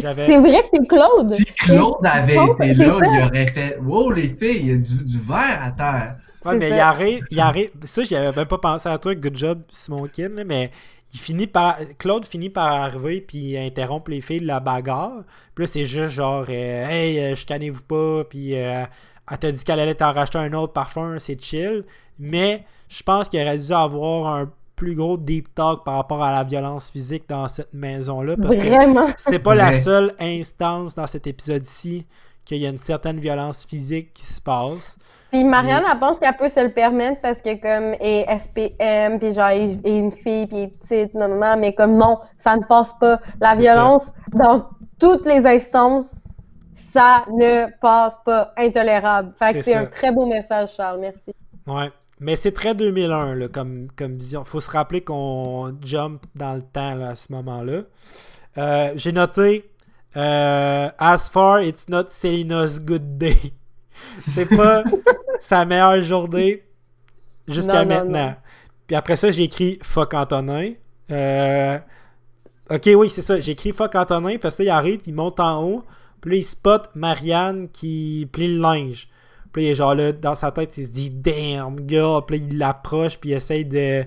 j'avais- c'est vrai que c'est Claude. Si Claude avait Claude, été là, ça. il aurait fait Wow les filles, il y a du, du verre à terre. Ouais, mais ça. il arrive, il arrive. Ça, j'y avais même pas pensé à toi. Good job, Simon Kin, là, mais il finit par. Claude finit par arriver puis interrompre les filles de la bagarre. Puis là, c'est juste genre, euh, hey, euh, chicanez-vous pas. Puis euh, elle t'a dit qu'elle allait t'en racheter un autre parfum, c'est chill. Mais je pense qu'il aurait dû avoir un plus gros deep talk par rapport à la violence physique dans cette maison-là. Parce que Vraiment. c'est pas la seule instance dans cet épisode-ci qu'il y a une certaine violence physique qui se passe. Puis Marianne, elle pense qu'elle peut se le permettre parce que comme est SPM, puis genre est une fille, puis petite, non, non, non, mais comme non, ça ne passe pas. La violence dans toutes les instances, ça ne passe pas. Intolérable. Fait que C'est un très beau message, Charles. Merci. Ouais. Mais c'est très 2001 là, comme, comme vision. Faut se rappeler qu'on jump dans le temps là, à ce moment-là. Euh, J'ai noté euh, As far it's not Selina's good day. c'est pas sa meilleure journée jusqu'à maintenant. non. Puis après ça, j'ai écrit Fuck Antonin. Euh, ok, oui, c'est ça. J'ai écrit Fuck Antonin parce que là, il arrive, il monte en haut. Puis là, il spot Marianne qui plie le linge. Puis là, il est genre là, dans sa tête, il se dit Damn, girl. Puis là, il l'approche, puis il essaye de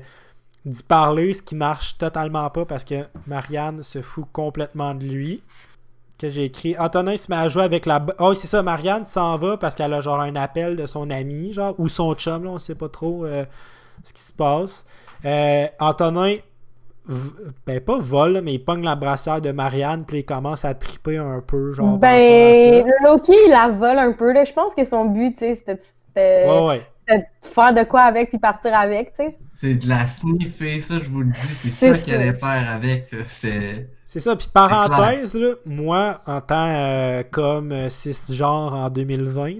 d'y parler, ce qui marche totalement pas parce que Marianne se fout complètement de lui. Que j'ai écrit Antonin se met à jouer avec la. Oh, c'est ça, Marianne s'en va parce qu'elle a genre un appel de son ami, genre, ou son chum, là, on sait pas trop euh, ce qui se passe. Euh, Antonin, ben pas vole, mais il pogne la brassière de Marianne, puis il commence à triper un peu, genre. Ben, Loki, il la vole un peu. Là. Je pense que son but, tu sais, c'était c'était- ça. Ouais, ouais. c'était de faire de quoi avec puis partir avec, tu sais. C'est de la sniffer, ça je vous le dis, c'est C'est ça qu'il ça. allait faire avec. là. C'est. Ça. Puis parenthèse, là, moi, en tant euh, comme euh, cisgenre en 2020, là,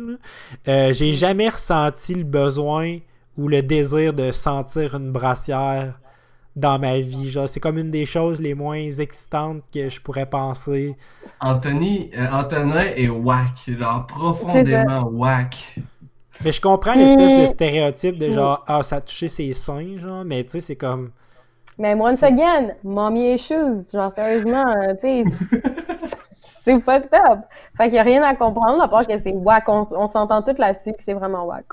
euh, j'ai jamais ressenti le besoin ou le désir de sentir une brassière dans ma vie. Genre, c'est comme une des choses les moins excitantes que je pourrais penser. Anthony, euh, Antonin est whack, genre profondément whack. Mais je comprends l'espèce de stéréotype de genre, ah, ça a touché ses seins, genre, mais tu sais, c'est comme. Mais once again, mommy issues. Genre, sérieusement, euh, tu sais, c'est fucked up. Fait qu'il y a rien à comprendre à part que c'est whack. On, s'entend tous là-dessus que c'est vraiment whack.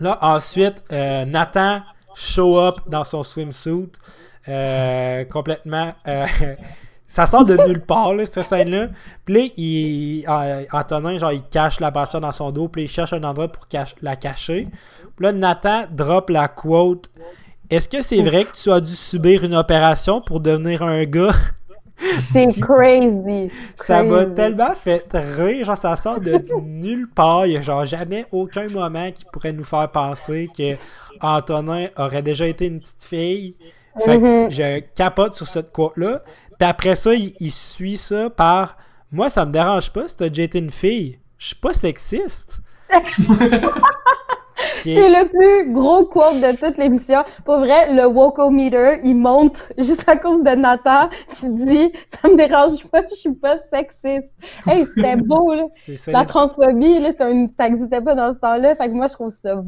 Là, ensuite, euh, Nathan show up dans son swimsuit. euh, complètement. euh, ça sort de nulle part, là, cette scène-là. Puis là, il, euh, Antonin, genre, il cache la brassière dans son dos. Puis il cherche un endroit pour cache- la cacher. Puis là, Nathan drop la quote Est-ce que c'est vrai que tu as dû subir une opération pour devenir un gars? C'est crazy. Ça m'a tellement fait rire, genre ça sort de nulle part. Il y a genre jamais aucun moment qui pourrait nous faire penser que Antonin aurait déjà été une petite fille. Fait que Mhm. je capote sur cette quote-là. Puis après ça, il, il suit ça par Moi, ça me dérange pas si t'as déjà été une fille. Je suis pas sexiste. Est- C'est le plus gros quote de toute l'émission. Pour vrai, le wokometer, il monte juste à cause de Nathan qui dit « Ça me dérange pas, je suis pas sexiste. » Hey, c'était beau, là. C'est ça. La transphobie, là, un- ça existait pas dans ce temps-là. Fait que moi, je trouve ça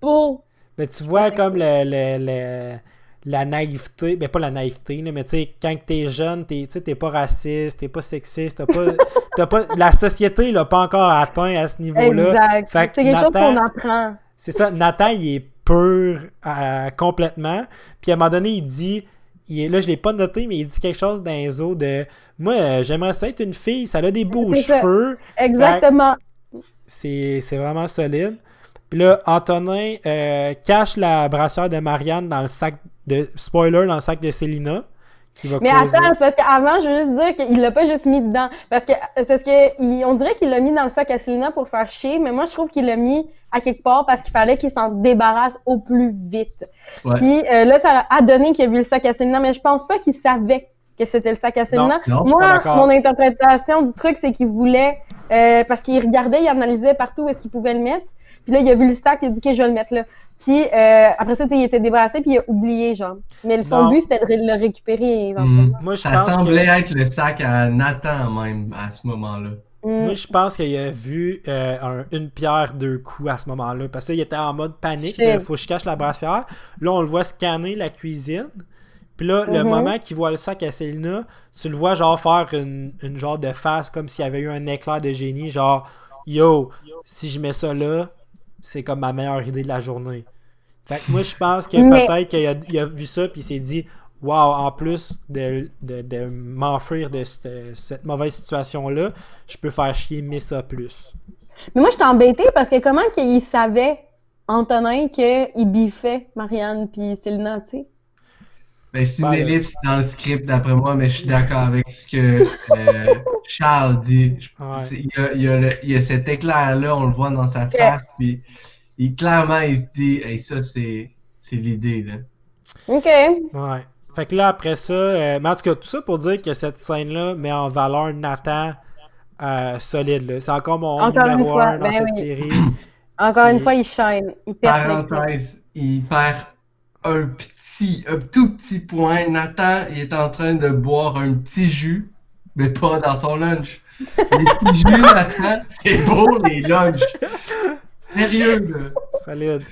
beau. Mais tu vois comme le, le- le- la naïveté, ben pas la naïveté, mais tu sais, quand t'es jeune, t'es, t'es pas raciste, t'es pas sexiste, t'as pas, t'as pas, la société l'a pas encore atteint à ce niveau-là. Exact. C'est quelque chose qu'on apprend. C'est ça, Nathan, il est pur euh, complètement. Puis à un moment donné, il dit, il est, là, je l'ai pas noté, mais il dit quelque chose dans les eaux de, moi, euh, j'aimerais ça être une fille, ça a des beaux cheveux. Exactement. C'est, c'est vraiment solide. Puis là, Antonin euh, cache la brassière de Marianne dans le sac de. Spoiler, dans le sac de Célina. Qui va Mais causer. attends, c'est parce qu'avant, je veux juste dire qu'il l'a pas juste mis dedans. Parce que, parce que il- on dirait qu'il l'a mis dans le sac à Selena pour faire chier, mais moi, je trouve qu'il l'a mis à quelque part parce qu'il fallait qu'il s'en débarrasse au plus vite. Ouais. Puis euh, là, ça a donné qu'il a vu le sac à Selena, mais je pense pas qu'il savait que c'était le sac à Selena. non, je suis pas Moi, mon interprétation du truc, c'est qu'il voulait, euh, parce qu'il regardait, il analysait partout où est-ce qu'il pouvait le mettre. Puis là, il a vu le sac, il a dit que je vais le mettre là. Puis euh, après ça, il était débarrassé, puis il a oublié, genre. Mais son Non. but, c'était de le récupérer éventuellement. Moi, je Ça pense semblait que. être le sac à Nathan même à ce moment-là. Mm. Moi, je pense qu'il a vu euh, un- une pierre deux coups à ce moment-là. Parce qu'il était en mode panique. Il faut que je cache la brassière. Là, on le voit scanner la cuisine. Puis là, le Mhm. moment qu'il voit le sac à Célina, tu le vois genre faire une, une genre de face comme s'il y avait eu un éclair de génie. Genre, yo, si je mets ça là, c'est comme ma meilleure idée de la journée. Fait que moi, je pense que Mais- peut-être qu'il a, vu ça puis il s'est dit, wow, en plus de, de, de m'enfuir de cette, cette mauvaise situation-là, je peux faire chier Missa plus. Mais moi, j'étais embêtée parce que comment qu'il savait, Antonin, qu'il biffait Marianne puis Célina, tu sais? Ben, c'est une Ben, ellipse dans le script d'après moi, mais je suis d'accord avec ce que euh, Charles dit. Ouais. Il y, a, il y a le- il y a cet éclair-là, on le voit dans sa face, puis il, clairement il se dit Hey, ça c'est c'est l'idée là. OK. Ouais. Fait que là, après ça, euh, mais en tout cas, tout ça pour dire que cette scène-là met en valeur Nathan euh, solide. là. C'est encore mon Encore une numéro fois, 1 dans ben cette oui. série. Encore C'est- une fois, il shine. Il. Parenthèse, il perd un petit, un tout petit point. Nathan, il est en train de boire un petit jus, mais pas dans son lunch. Les petits jus, Nathan, c'est beau les lunchs. Sérieux, là. Solide.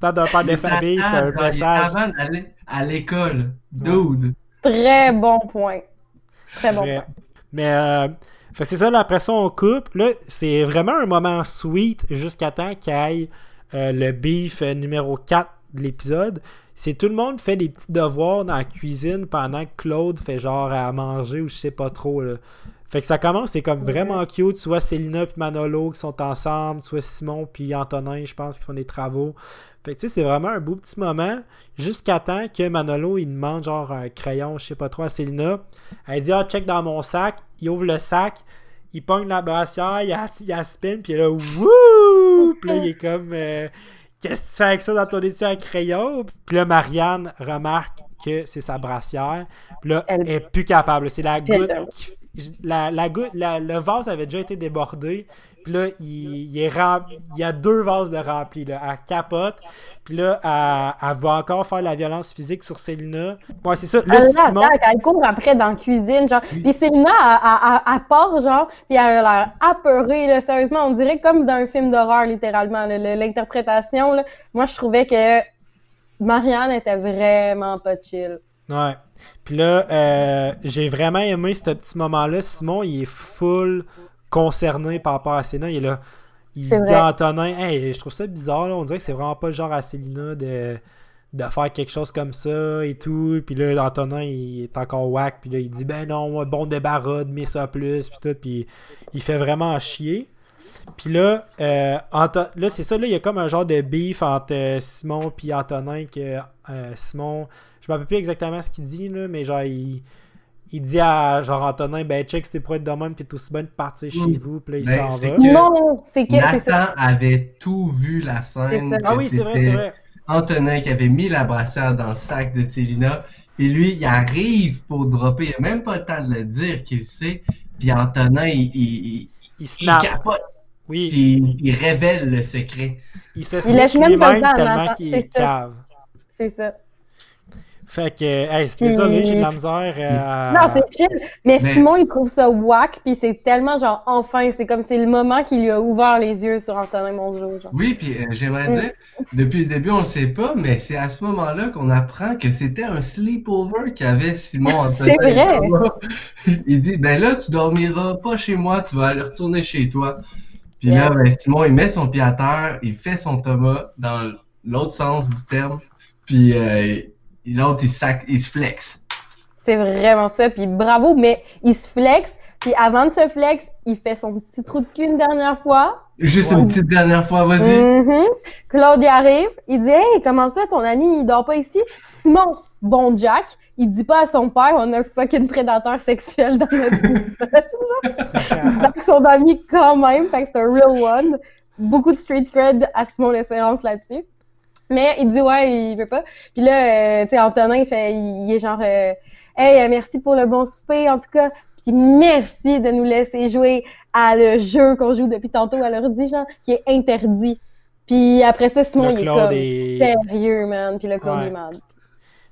Tant d'un père de famille, c'est un message. avant d'aller à l'école. Dude. Très bon point. Très bon point. Mais euh, c'est ça, là, après ça, on coupe. Là, c'est vraiment un moment sweet jusqu'à temps qu'il y ait euh, le beef euh, numéro 4 de l'épisode. C'est tout le monde fait des petits devoirs dans la cuisine pendant que Claude fait genre à manger ou je sais pas trop. Là. Fait que ça commence, c'est comme vraiment cute. Tu vois Célina et Manolo qui sont ensemble. Tu vois Simon puis Antonin, je pense, qui font des travaux. Fait que tu sais, c'est vraiment un beau petit moment. Jusqu'à temps que Manolo, il demande genre un crayon, je sais pas trop, à Célina. Elle dit, ah, check dans mon sac. Il ouvre le sac. Il pogne la brassière, il a, il a spin, puis là, wouh! Puis là, il est comme, euh, qu'est-ce que tu fais avec ça dans ton étui à crayon? Puis là, Marianne remarque que c'est sa brassière. Puis là, elle est plus capable. C'est la goutte. qui- la, la goutte la- le vase avait déjà été débordé. Puis là, il, il est rem- il y a deux vases de remplis. Là. Elle capote. Puis là, elle, elle va encore faire la violence physique sur Célina. Ouais, c'est ça. Là, Simon. elle court après dans la cuisine, genre. Puis Célina, elle, part, genre, puis elle a l'air apeurée, là, sérieusement. On dirait comme d'un film d'horreur, littéralement. L'interprétation. Moi, je trouvais que Marianne était vraiment pas chill. Ouais. Puis là, euh, j'ai vraiment aimé ce petit moment-là. Simon, il est full concerné par rapport à Célina. Il est là. Il dit vrai. à Antonin, hey, je trouve ça bizarre. Là. On dirait que c'est vraiment pas le genre à Célina de, de faire quelque chose comme ça et tout. Puis là, Antonin, il est encore whack. Puis là, il dit, ben non, bon débarras, mets ça plus. Puis tout. Puis il fait vraiment chier. Puis là, euh, là c'est ça, là, il y a comme un genre de beef entre euh, Simon puis Antonin que euh, Simon, je me rappelle plus exactement ce qu'il dit, là, mais genre, il, il dit à genre Antonin, ben check, c'était pour être de même, t'es aussi bien de partir chez vous, puis là, il Ben, s'en va. que- Non, c'est que c'est ça. Nathan avait tout vu la scène. Ah oui, c'est vrai, c'est vrai. Antonin qui avait mis la brassière dans le sac de Célina. Et lui, il arrive pour dropper. Il n'a même pas le temps de le dire qu'il sait. Puis Antonin, il, il, il, Il il snap. capote. Oui, Puis il, révèle le secret. il se Il laisse snitch même pas tellement qu'il cave. C'est ça. Fait que, hey, c'est désolé, j'ai de la misère euh, Non, c'est chill. Mais, Simon, il trouve ça whack, puis c'est tellement genre, enfin, c'est comme c'est le moment qui lui a ouvert les yeux sur Antonin Mongeau. Genre. Oui, puis euh, j'aimerais dire, depuis le début, on le sait pas, mais c'est à ce moment-là qu'on apprend que c'était un sleepover qu'avait Simon Antonin. c'est vrai! il dit, ben là, tu dormiras pas chez moi, tu vas aller retourner chez toi. Puis là, ben, Simon, il met son pied à terre, il fait son Thomas dans l'autre sens du terme, puis euh, l'autre, il, sac, il se flex. C'est vraiment ça, puis bravo, mais il se flex, puis avant de se flex, il fait son petit trou de cul une dernière fois. Juste une petite dernière fois, vas-y. Mm-hmm. Claude y arrive, il dit Hey, comment ça, ton ami, il dort pas ici? Simon, bon Jack, il dit pas à son père, on a un fucking prédateur sexuel dans notre Donc, son ami quand même, fait que c'est un real one. Beaucoup de street cred à Simon L'Espérance là-dessus. Mais il dit ouais, il veut pas. Puis là, euh, tu sais, Antonin, il fait, il, est genre, euh, hey, euh, merci pour le bon souper, en tout cas. Puis merci de nous laisser jouer à le jeu qu'on joue depuis tantôt à l'ordi, genre, qui est interdit. Puis après ça, Simon, il est comme sérieux, man. Puis le Claude est mal.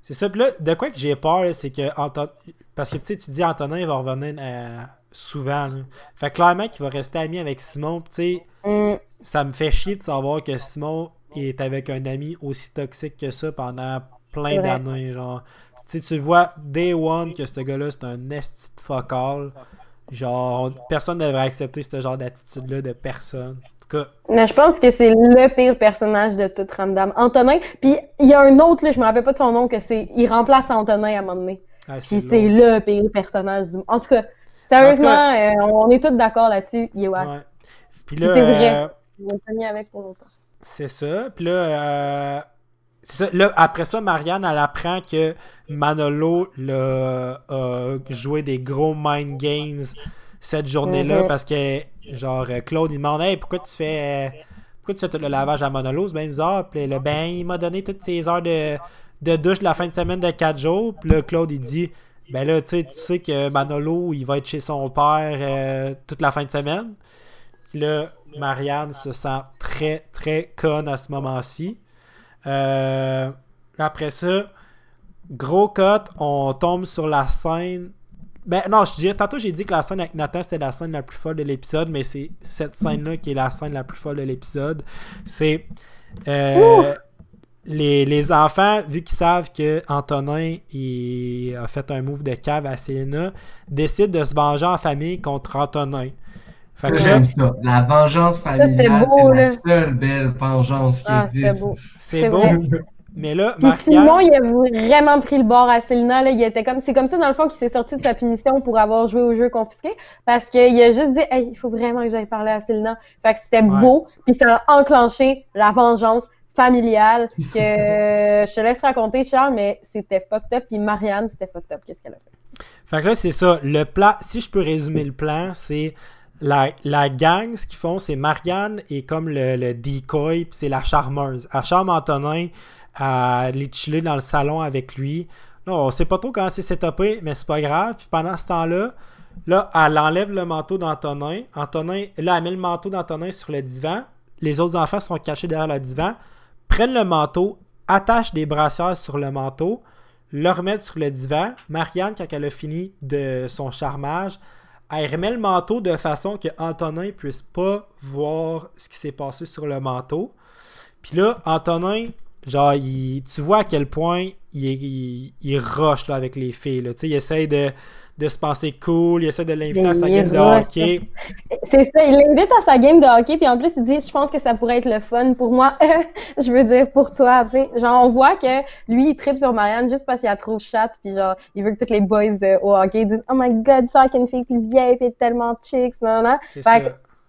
C'est ça. Puis là, de quoi que j'ai peur, c'est que Anton... parce que tu sais, tu dis Antonin il va revenir souvent. Fait clairement qu'il va rester ami avec Simon. Tu sais, mm. ça me fait chier de savoir que Simon est avec un ami aussi toxique que ça pendant plein d'années. Genre, tu tu vois, day one, que ce gars-là, c'est un esti de focal. Genre, personne ne devrait accepter ce genre d'attitude-là de personne. En tout cas. Mais je pense que c'est le pire personnage de toute Ramdam. Antonin, puis il y a un autre, là, je me rappelle pas de son nom, que c'est. Il remplace Antonin à un moment donné. Ah, puis c'est le pire personnage du En tout cas, sérieusement, euh, on est tous d'accord là-dessus. Il est ouais. Puis là. C'est vrai. Euh... avec pour longtemps. C'est ça. Puis là, euh, ça. Là, après ça, Marianne, elle apprend que Manolo a joué des gros mind games cette journée-là mm-hmm. parce que, genre, Claude, il demande Hey, pourquoi tu fais. Pourquoi tu fais tout le lavage à Manolo? C'est bien bizarre. Puis le ben, il m'a donné toutes ses heures de, de douche de la fin de semaine de 4 jours. Puis là, Claude, il dit Ben là, tu sais que Manolo, il va être chez son père euh, toute la fin de semaine. Là, Marianne se sent très, très conne à ce moment-ci. Euh, après ça, gros cut, on tombe sur la scène. Ben non, je dirais, tantôt j'ai dit que la scène avec Nathan c'était la scène la plus folle de l'épisode, mais c'est cette scène-là qui est la scène la plus folle de l'épisode. C'est euh, les, enfants, vu qu'ils savent que Antonin il a fait un move de cave à Selena, décident de se venger en famille contre Antonin. J'aime ça. La vengeance familiale, c'est la seule belle vengeance qui ah, existe. C'est beau. Mais là, Puis Simon, il a vraiment pris le bord à Selena. Là. Il était comme, c'est comme ça, dans le fond, qu'il s'est sorti de sa punition pour avoir joué au jeu confisqué. Parce qu'il a juste dit, hey, il faut vraiment que j'aille parler à Selena. Fait que c'était beau. Puis ça a enclenché la vengeance familiale que je te laisse raconter, Charles, mais c'était fucked up. Puis Marianne, c'était fucked up. Qu'est-ce qu'elle a fait? Fait que là, c'est ça. Le plan, si je peux résumer le plan, c'est la, gang, ce qu'ils font, c'est Marianne et comme le, le decoy, c'est la charmeuse. Elle charme Antonin à chiller dans le salon avec lui. Là, on sait pas trop comment c'est setupé, mais c'est pas grave. Puis pendant ce temps-là, là, elle enlève le manteau d'Antonin. Antonin, là, elle met le manteau d'Antonin sur le divan. Les autres enfants sont cachés derrière le divan. Prennent le manteau, attachent des brassières sur le manteau, le remettent sur le divan. Marianne, quand elle a fini de son charmage, elle remet le manteau de façon que Antonin puisse pas voir ce qui s'est passé sur le manteau. Puis là, Antonin, genre, tu vois à quel point il, il, rush avec les filles. Il essaye de, de se penser cool, il essaie de l'inviter à sa game de hockey. C'est ça, il l'invite à sa game de hockey, puis en plus, il dit Je pense que ça pourrait être le fun pour moi. je veux dire pour toi, tu sais. Genre, on voit que lui, il tripe sur Marianne juste parce qu'il a trop chat, puis genre, il veut que tous les boys euh, au hockey disent Oh my god, ça, qu'une fille plus vieille, puis tellement chicks, non, non. Fait ça.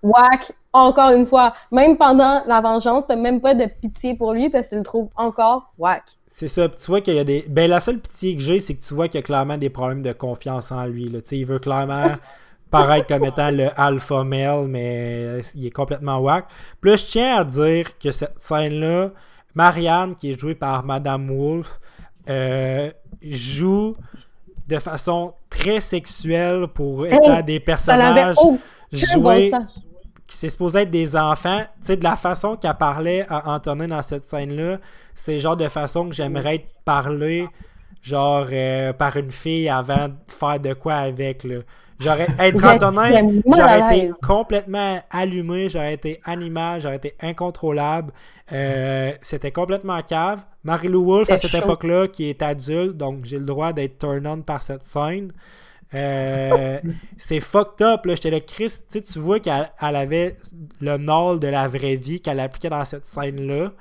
whack, encore une fois, même pendant la vengeance, t'as même pas de pitié pour lui parce que tu le trouves encore whack. C'est ça. Tu vois qu'il y a des. Ben, la seule pitié que j'ai, c'est que tu vois qu'il y a clairement des problèmes de confiance en lui. Là. Il veut clairement paraître comme étant le alpha male, mais il est complètement whack. Là, je tiens à dire que cette scène-là, Marianne, qui est jouée par Madame Wolf, euh, joue de façon très sexuelle pour être des personnages joués c'est supposé être des enfants, tu sais, de la façon qu'elle parlait à Antonin dans cette scène-là, c'est le genre de façon que j'aimerais être parlé genre euh, par une fille avant de faire de quoi avec. Là. J'aurais être Antonin, j'aurais été complètement allumé, j'aurais été animal, j'aurais été incontrôlable. Euh, c'était complètement cave. Marie-Lou Wolfe à cette époque-là, qui est adulte, donc j'ai le droit d'être turn on par cette scène. Euh, c'est fucked up. Là. J'étais là, Chris, tu vois qu'elle avait le nord de la vraie vie qu'elle appliquait dans cette scène-là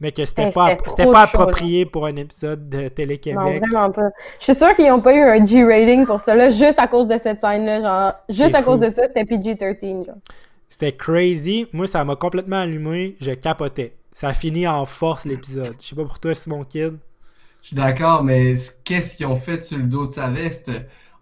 mais que c'était pas, c'était pas approprié pour un épisode de Télé-Québec. Non, vraiment pas. Je suis sûre qu'ils n'ont pas eu un G-rating pour ça, là, juste à cause de cette scène-là. Genre, juste à cause de ça, c'était PG-13. C'était crazy. Moi, ça m'a complètement allumé. Je capotais. Ça a fini en force l'épisode. Je sais pas pour toi, Simon Kid. Je suis d'accord, mais qu'est-ce qu'ils ont fait sur le dos de sa veste?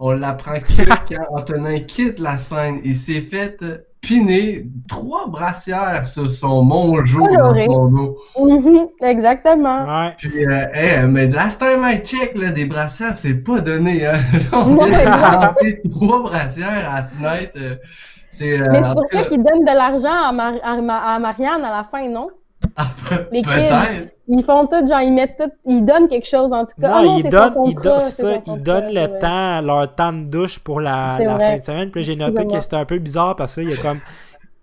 On l'apprend que quand Antonin quitte la scène. Il s'est fait piner trois brassières sur son mongeau dans son dos. Mm-hmm, exactement. Ouais. Puis, euh, mais last time I check, là, des brassières, c'est pas donné. Hein. on vient de trois brassières à la fenêtre. Euh, c'est, euh, mais c'est pour ça qu'il donne de l'argent à, à, Marianne à la fin, non? Ah, Les kids, ils font tout, genre, ils mettent tout, ils donnent quelque chose en tout cas. Non, ah ils, donnent, ils, donnent, ça, ils donnent le temps, leur temps de douche pour la, la fin de semaine. Puis j'ai noté que c'était un peu bizarre parce qu'il y a comme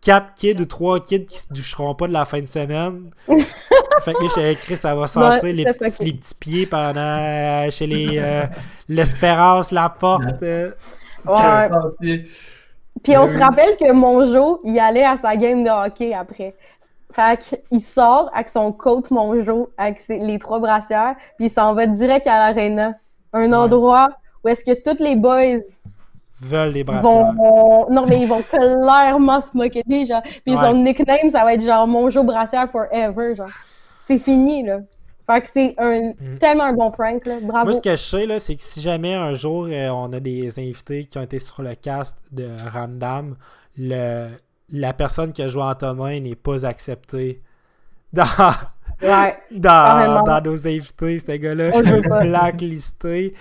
quatre kids ou trois kids qui se doucheront pas de la fin de semaine. fait que j'ai écrit, ça va sentir les, petits, les petits pieds pendant euh, chez les euh, l'Espérance, la porte. Euh. ouais. Puis on se rappelle que Monjo, il allait à sa game de hockey après. Fait qu'il sort avec son coat Monjo, avec les trois brassières, puis il s'en va direct à l'arena. Un endroit où est-ce que tous les boys veulent les brassières. Non, mais ils vont clairement se moquer de lui, genre. Puis son nickname, ça va être genre Monjo brassière forever, genre. C'est fini, là. Fait que c'est un, mm. tellement un bon prank, là. Bravo. Moi, ce que je sais, là, c'est que si jamais un jour euh, on a des invités qui ont été sur le cast de Ramdam, le, la personne qui a joué Antonin n'est pas acceptée dans, dans, nos invités, ce gars-là. Blacklisté.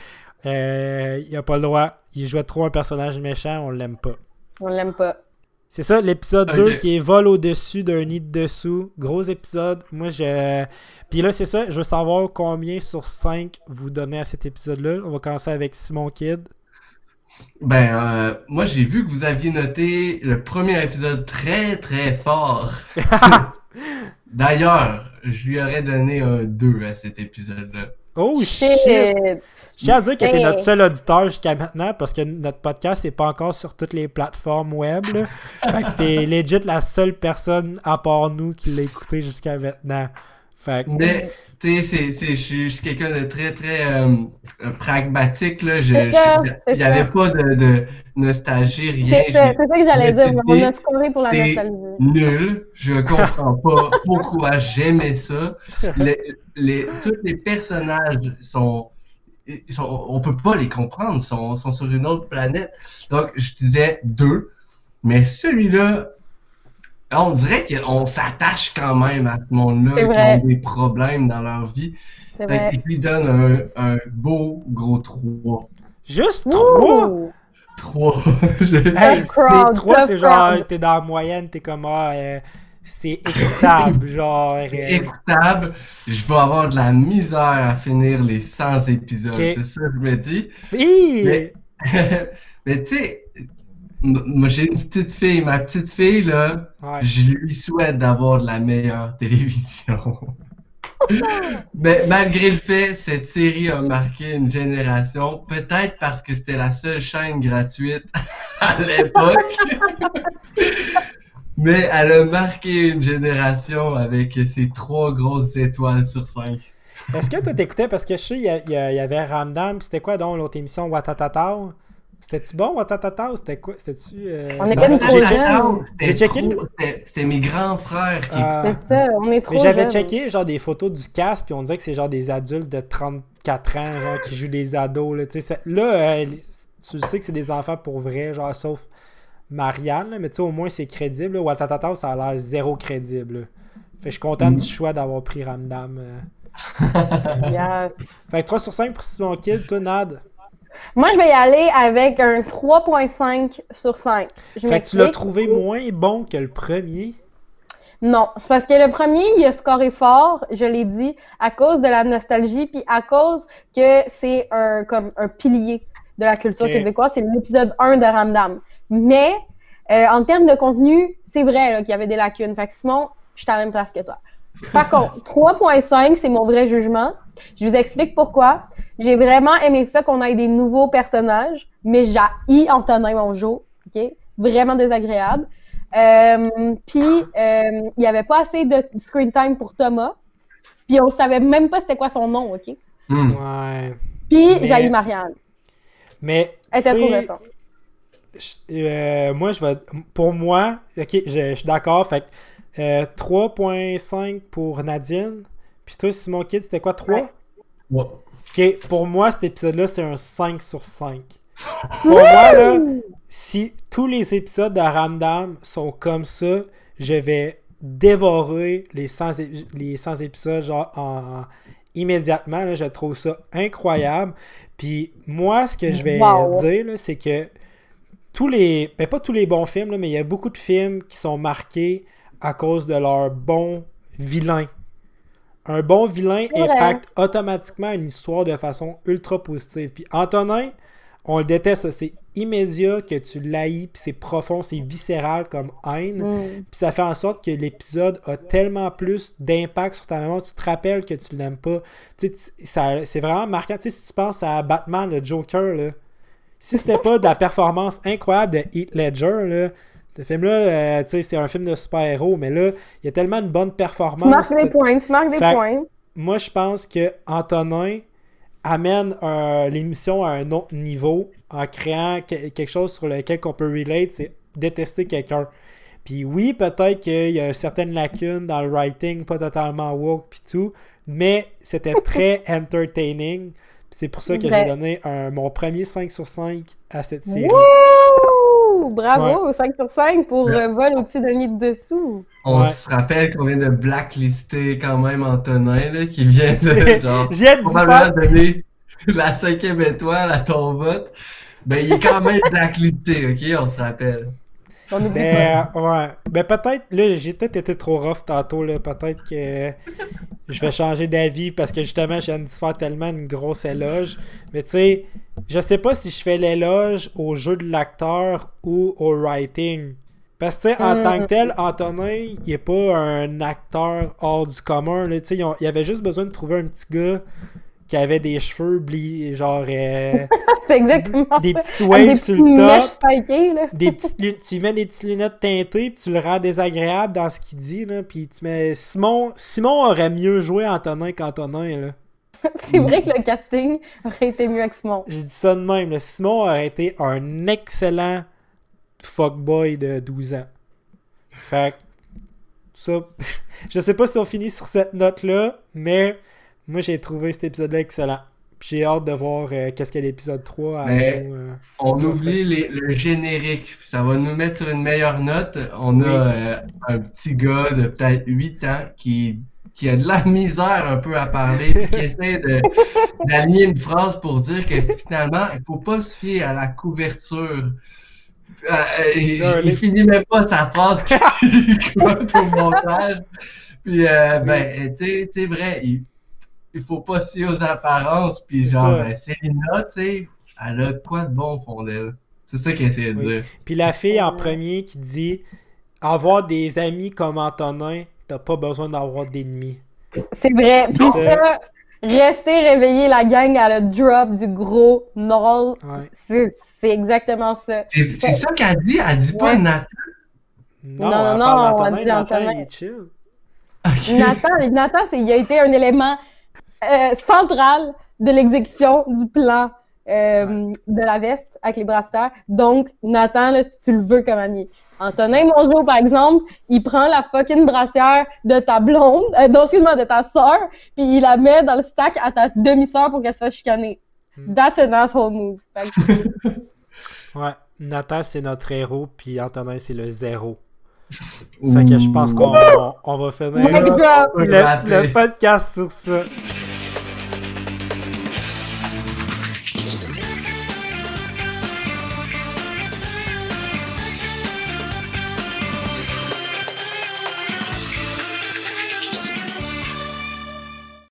Euh, il n'a pas le droit. Il jouait trop un personnage méchant, on l'aime pas. On l'aime pas. C'est ça, l'épisode 2 qui est vol au-dessus d'un nid de dessous. Gros épisode. Moi, je. Puis là, c'est ça, je veux savoir combien sur 5 vous donnez à cet épisode-là. On va commencer avec Simon Kidd. Ben, euh, moi, j'ai vu que vous aviez noté le premier épisode très, très fort. D'ailleurs, je lui aurais donné un 2 à cet épisode-là. Oh shit! Je tiens à dire que t'es notre seul auditeur jusqu'à maintenant parce que notre podcast n'est pas encore sur toutes les plateformes web. Fait que t'es legit la seule personne à part nous qui l'a écouté jusqu'à maintenant. Fait que... Mais tu sais, je suis quelqu'un de très, très euh, pragmatique. Là. Je, il n'y avait pas de, de, nostalgie, rien. C'est ça, que j'allais dire. On a scoré pour la nostalgie. Nul. Je comprends pas pourquoi j'aimais ça. Les, les, tous les personnages sont, sont, On peut pas les comprendre. Ils sont, sont sur une autre planète. Donc, je disais deux. Mais celui-là, on dirait qu'on s'attache quand même à ce monde-là qui ont des problèmes dans leur vie. C'est vrai. Et lui donne un, beau gros 3. Juste 3? 3. hey, c'est 3, c'est genre, t'es dans la moyenne, t'es comme, ah, euh, c'est écoutable, genre. Euh... écoutable. Je vais avoir de la misère à finir les 100 épisodes, c'est ça que je me dis. Oui! Mais, mais tu sais, moi, j'ai une petite fille. Ma petite fille, là, je lui souhaite d'avoir de la meilleure télévision. Mais malgré le fait, cette série a marqué une génération, peut-être parce que c'était la seule chaîne gratuite à l'époque. Mais elle a marqué une génération avec ses trois grosses étoiles sur cinq. Est-ce que toi t'écoutais? Parce que je sais, il y, avait Ramdam, c'était quoi donc l'autre émission Watatata? C'était-tu bon, Watatata, ou c'était quoi? C'était-tu. Euh, on était trop jeunes. J'ai checké. C'était mes grands frères qui. Ah. c'est ça, on est trop Mais j'avais checké genre des photos du cast, puis on dirait que c'est genre des adultes de 34 ans, genre, qui jouent des ados. Là, là euh, tu sais que c'est des enfants pour vrai, genre, sauf Marianne, mais tu sais, au moins c'est crédible. Watatata, ça a l'air zéro crédible. Fait que je suis content du choix d'avoir pris Ramdam. Euh. yes. Fait que 3 sur 5 pour Simon Kid, toi, Nad? Moi, je vais y aller avec un 3.5 sur 5. fait que tu l'as trouvé moins bon que le premier? Non, c'est parce que le premier, il a scoré fort, je l'ai dit, à cause de la nostalgie, puis à cause que c'est un comme un pilier de la culture québécoise. C'est l'épisode 1 de Ramdam. Mais euh, en termes de contenu, c'est vrai qu'il y avait des lacunes. Fait que Simon, je suis à la même place que toi. Par contre, 3.5, c'est mon vrai jugement. Je vous explique pourquoi. J'ai vraiment aimé ça qu'on ait des nouveaux personnages, mais j'ai Antonin Mongeau, ok? Vraiment désagréable. Euh, puis, euh, il n'y avait pas assez de screen time pour Thomas. Puis, on savait même pas c'était quoi son nom, OK? Hmm. Ouais. Puis, Mais- j'ai Marianne. Mais. Elle était trop récente. euh, moi, je vais. Pour moi, ok, je, je suis d'accord. Fait que euh, 3.5 pour Nadine. Puis toi, Simon Kid, c'était quoi 3 Ouais. Ok, pour moi, cet épisode-là, c'est un 5 sur 5. Pour moi, là, si tous les épisodes de Ramdam sont comme ça, je vais dévorer les 100, ép- les 100 épisodes genre en, en- immédiatement. là. je trouve ça incroyable. Puis moi, ce que je vais Wow. dire, là, c'est que tous les. Ben, pas tous les bons films, là, mais il y a beaucoup de films qui sont marqués à cause de leur bon vilain. Un bon vilain impacte automatiquement une histoire de façon ultra positive. Puis Antonin, on le déteste, c'est immédiat que tu l'haïs, puis c'est profond, c'est viscéral comme haine. Mm. Puis ça fait en sorte que l'épisode a tellement plus d'impact sur ta mémoire, tu te rappelles que tu l'aimes pas. Tu sais, c'est vraiment marquant. Tu sais, si tu penses à Batman, le Joker, là, si c'était pas de la performance incroyable de Heath Ledger, là, ce film-là, euh, tu sais, c'est un film de super-héros, mais là, il y a tellement de bonnes Tu performances. marques des points, tu marques des Fait- points. Moi, je pense que Antonin amène l'émission à un autre niveau en créant que- quelque chose sur lequel on peut relate, c'est détester quelqu'un. Puis oui, peut-être qu'il y a certaines lacunes dans le writing, pas totalement woke puis tout, mais c'était très entertaining. C'est pour ça que j'ai Ben- donné un- mon premier 5 sur 5 à cette série. Bravo, 5 sur 5 pour Ouais. euh, vol au-dessus de de dessous. On Ouais. se rappelle qu'on vient de blacklister quand même Antonin, là, qui vient de, genre, probablement donner la cinquième étoile à ton vote. Ben, il est quand même blacklisté, ok? On se rappelle. On oublie. Ben, ouais. Ben, peut-être, là, j'ai peut-être été trop rough tantôt, là. Peut-être que je vais changer d'avis parce que justement, je viens de faire tellement une grosse éloge. Mais tu sais, je sais pas si je fais l'éloge au jeu de l'acteur ou au writing. Parce que, tu sais, en Mm. tant que tel, Antonin, il est pas un acteur hors du commun, là. Tu sais, il avait juste besoin de trouver un petit gars qui avait des cheveux blis, genre, euh, C'est exactement des petites waves des sur le top mèches spikées, là. des petites tu mets des petites lunettes teintées puis tu le rends désagréable dans ce qu'il dit là puis tu mets Simon Simon aurait mieux joué Antonin qu'Antonin là C'est vrai que le casting aurait été mieux avec Simon. j'ai dit ça de même là. Simon aurait été un excellent fuckboy de 12 ans fait que, ça je sais pas si on finit sur cette note là mais moi j'ai trouvé cet épisode là excellent Puis j'ai hâte de voir euh, qu'est-ce que l'épisode 3 a euh, On oublie les- le générique. Ça va nous mettre sur une meilleure note. On Oui. a euh, un petit gars de peut-être 8 ans qui, qui a de la misère un peu à parler puis qui essaie d'aligner une phrase pour dire que finalement, il faut pas se fier à la couverture. Euh, il finit même pas sa phrase qu'il au montage. Puis, euh, ben, tu sais, c'est vrai, il, il faut pas se fier aux apparences. Puis, C'est genre, euh, Célina, tu sais, elle a quoi de bon au fond d'elle. C'est ça qu'elle essaie de Oui. dire. Puis la fille en premier qui dit avoir des amis comme Antonin, t'as pas besoin d'avoir d'ennemis. C'est vrai. Puis ça, rester réveillé la gang à le drop du gros Ouais. c'est c'est exactement ça. C'est ça qu'elle dit, elle dit pas Ouais. Nathan? Non, Non, elle non, elle dit Nathan, Antonin. il est chill. Nathan, Nathan c'est- il a été un élément euh, central de l'exécution du plan euh, de la veste avec les brassières. Donc, Nathan, là, si tu le veux comme ami. Antonin Mongeau, par exemple, il prend la fucking brassière de ta blonde, euh, non, excuse-moi, de ta sœur, puis il la met dans le sac à ta demi-sœur pour qu'elle se fasse chicaner. Hmm. That's an asshole move. Ouais. Nathan, c'est notre héros, puis Antonin, c'est le zéro. Fait que je pense qu'on on va finir! On le, le podcast sur ça.